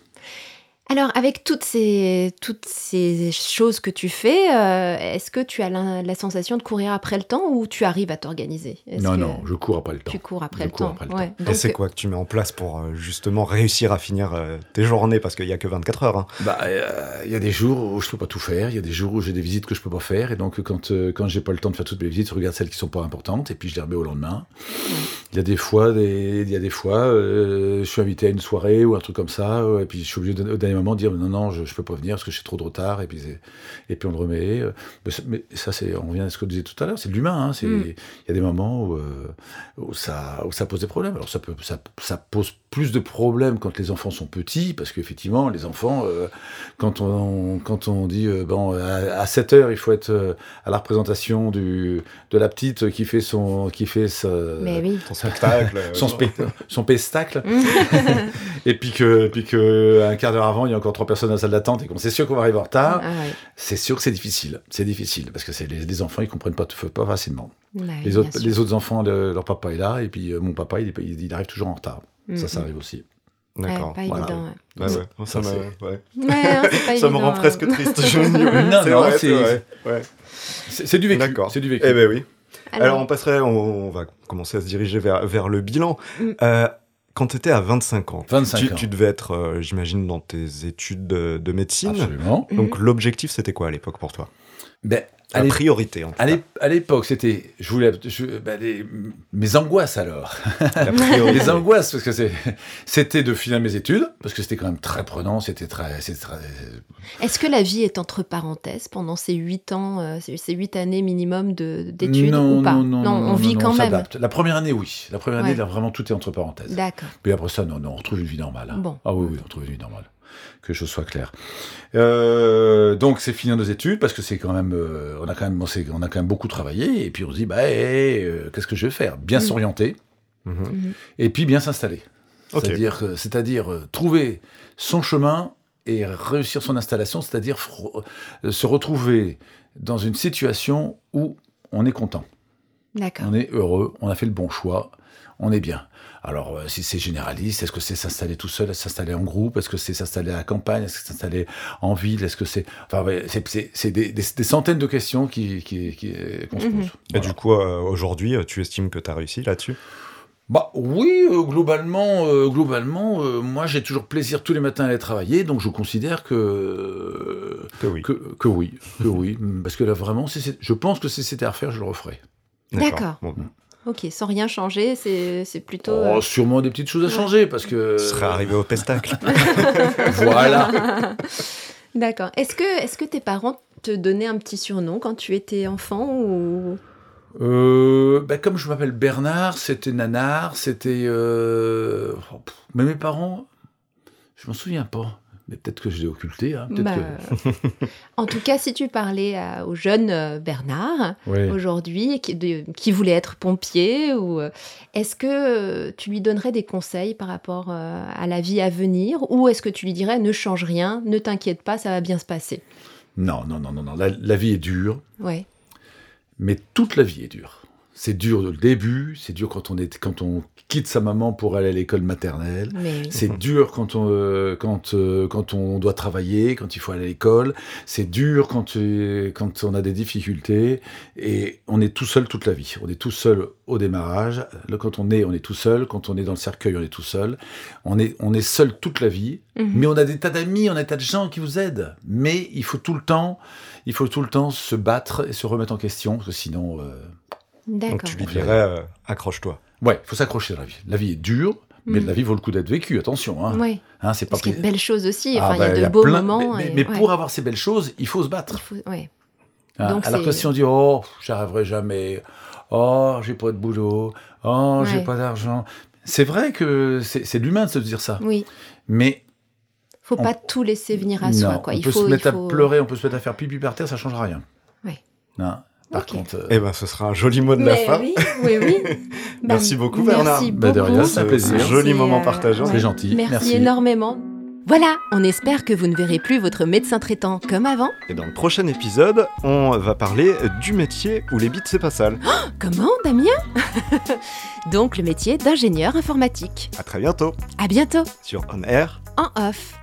Alors, avec toutes ces, toutes ces choses que tu fais, euh, est-ce que tu as la, sensation de courir après le temps ou tu arrives à t'organiser? Non, non, je cours après le temps. Tu cours après le temps? Et c'est quoi que tu mets en place pour euh, justement réussir à finir euh, tes journées? Parce qu'il n'y a que 24 heures. Hein. Bah, il y a des jours où je peux pas tout faire, il y a des jours où j'ai des visites que je peux pas faire. Et donc, quand, quand j'ai pas le temps de faire toutes mes visites, je regarde celles qui sont pas importantes et puis je les remets au lendemain. il y a des fois, des, il y a des fois, euh, je suis invité à une soirée ou un truc comme ça, et puis je suis obligé moment dire non, non, je, ne peux pas venir parce que je suis trop de retard, et puis, et puis on le remet. Mais, ça, c'est, on revient à ce que je disais tout à l'heure, c'est de l'humain. Hein, mm. Il y a des moments où, où, ça, où ça pose des problèmes. Alors ça, peut, ça, ça, pose plus de problèmes quand les enfants sont petits, parce qu'effectivement, les enfants, quand, on, quand on dit bon, à, 7 heures, il faut être à la représentation du, de la petite qui fait son, qui fait Mais oui spectacle. Euh, son, son pestacle. et puis que, puis que un quart d'heure avant, il y a encore trois personnes dans la salle d'attente et qu'on sait sûr qu'on va arriver en retard. Ah c'est sûr que c'est difficile. C'est difficile parce que c'est les, enfants, ils comprennent pas, pas facilement. les, autres, les autres enfants, leur papa est là et puis euh, mon papa, il, il, arrive toujours en retard. Ça, ça arrive aussi. D'accord. Ouais. Ouais. Ça, ça me rend presque triste. non, non, c'est du vécu. C'est du vécu. Eh ben oui. Alors, on passerait, on, va commencer à se diriger vers, vers le bilan. Mm. Euh, quand tu étais à 25 ans, tu, devais être, euh, j'imagine, dans tes études de, médecine. Absolument. Donc, l'objectif, c'était quoi à l'époque pour toi? Ben, la priorité, en À l'époque, c'était, je voulais, bah, mes angoisses alors. les angoisses, parce que c'était de finir mes études, parce que c'était quand même très prenant, c'était très, très... Est-ce que la vie est entre parenthèses pendant ces huit ans, euh, ces huit années minimum d'études ou pas non, non, non, on vit quand même. La première année, oui. La première année, là, vraiment tout est entre parenthèses. D'accord. Puis après ça, non, non, on retrouve une vie normale. Hein. Bon. Ah oui, oui, on retrouve une vie normale que je sois clair. Euh, donc c'est finir nos études parce que c'est quand même, euh, on a quand même, on a quand même beaucoup travaillé et puis on se dit bah euh, qu'est-ce que je vais faire? Bien mm. s'orienter mm-hmm. Mm-hmm. et puis bien s'installer. C'est-à-dire, c'est-à-dire trouver son chemin et réussir son installation, c'est-à-dire se retrouver dans une situation où on est content. On est heureux, on a fait le bon choix, on est bien. Alors, euh, si c'est généraliste, est-ce que c'est s'installer tout seul, s'installer en groupe Est-ce que c'est s'installer à la campagne Est-ce que c'est s'installer en ville Est-ce que c'est. Enfin, c'est des, centaines de questions qu'on qui, qui, se pose. Mhm. Et du coup, euh, aujourd'hui, euh, tu estimes que tu as réussi là-dessus? Bah oui, globalement, globalement, moi j'ai toujours plaisir tous les matins à aller travailler, donc je considère que que oui, que, oui, que oui, parce que là vraiment, je pense que si c'était à refaire, je le referais. D'accord. Ok, sans rien changer, c'est plutôt. Oh, euh, sûrement des petites choses à changer parce que. Ce serait arrivé au pestacle. voilà. D'accord. Est-ce que, est que tes parents te donnaient un petit surnom quand tu étais enfant ou? Euh, bah, comme je m'appelle Bernard, c'était Nanar, c'était. Euh, mais mes parents, je m'en souviens pas. Mais peut-être que je l'ai occulté. Hein, bah, en tout cas, si tu parlais au jeune euh, Bernard, aujourd'hui, qui, voulait être pompier, ou euh, est-ce que euh, tu lui donnerais des conseils par rapport à la vie à venir Ou est-ce que tu lui dirais ne change rien, ne t'inquiète pas, ça va bien se passer? Non, non, non, non, non. La, vie est dure. Ouais. Mais toute la vie est dure. C'est dur le début, c'est dur quand on, est, quand on quitte sa maman pour aller à l'école maternelle. C'est dur quand on, euh, quand, euh, quand on doit travailler, quand il faut aller à l'école. C'est dur quand, euh, quand on a des difficultés. Et on est tout seul toute la vie. On est tout seul au démarrage. Quand on est, on est tout seul. Quand on est dans le cercueil, on est tout seul. On est, on est seul toute la vie. Mhm. Mais on a des tas d'amis, on a des tas de gens qui vous aident. Mais il faut tout le temps, il faut tout le temps se battre et se remettre en question, parce que sinon... Donc tu lui dirais, euh, accroche-toi. Ouais, il faut s'accrocher dans la vie. La vie est dure, mais mm. la vie vaut le coup d'être vécue, attention. Hein. Oui. Hein, c'est pas Parce qu'il y a de belles choses aussi, ah, il y a bah, de beaux moments. Mais, pour avoir ces belles choses, il faut se battre. Faut... Ouais. Hein, alors que si on dit, oh, j'arriverai jamais, oh, j'ai pas de boulot, oh, j'ai pas d'argent. C'est vrai que c'est l'humain de se dire ça. Oui. Mais faut pas tout laisser venir à soi. Quoi. On peut se mettre à pleurer, on peut se mettre à faire pipi par terre, ça changera rien. Oui. Par contre. Euh, eh ben, ce sera un joli mot de la fin. Oui, oui, oui. merci beaucoup, Bernard. Merci beaucoup. Bah, c'est un plaisir. Joli moment partagé. C'est gentil. Merci, énormément. Voilà, on espère que vous ne verrez plus votre médecin traitant comme avant. Et dans le prochain épisode, on va parler du métier où les bits c'est pas sale. Oh, comment, Damien? Donc le métier d'ingénieur informatique. À très bientôt. À bientôt. Sur On Air. En off.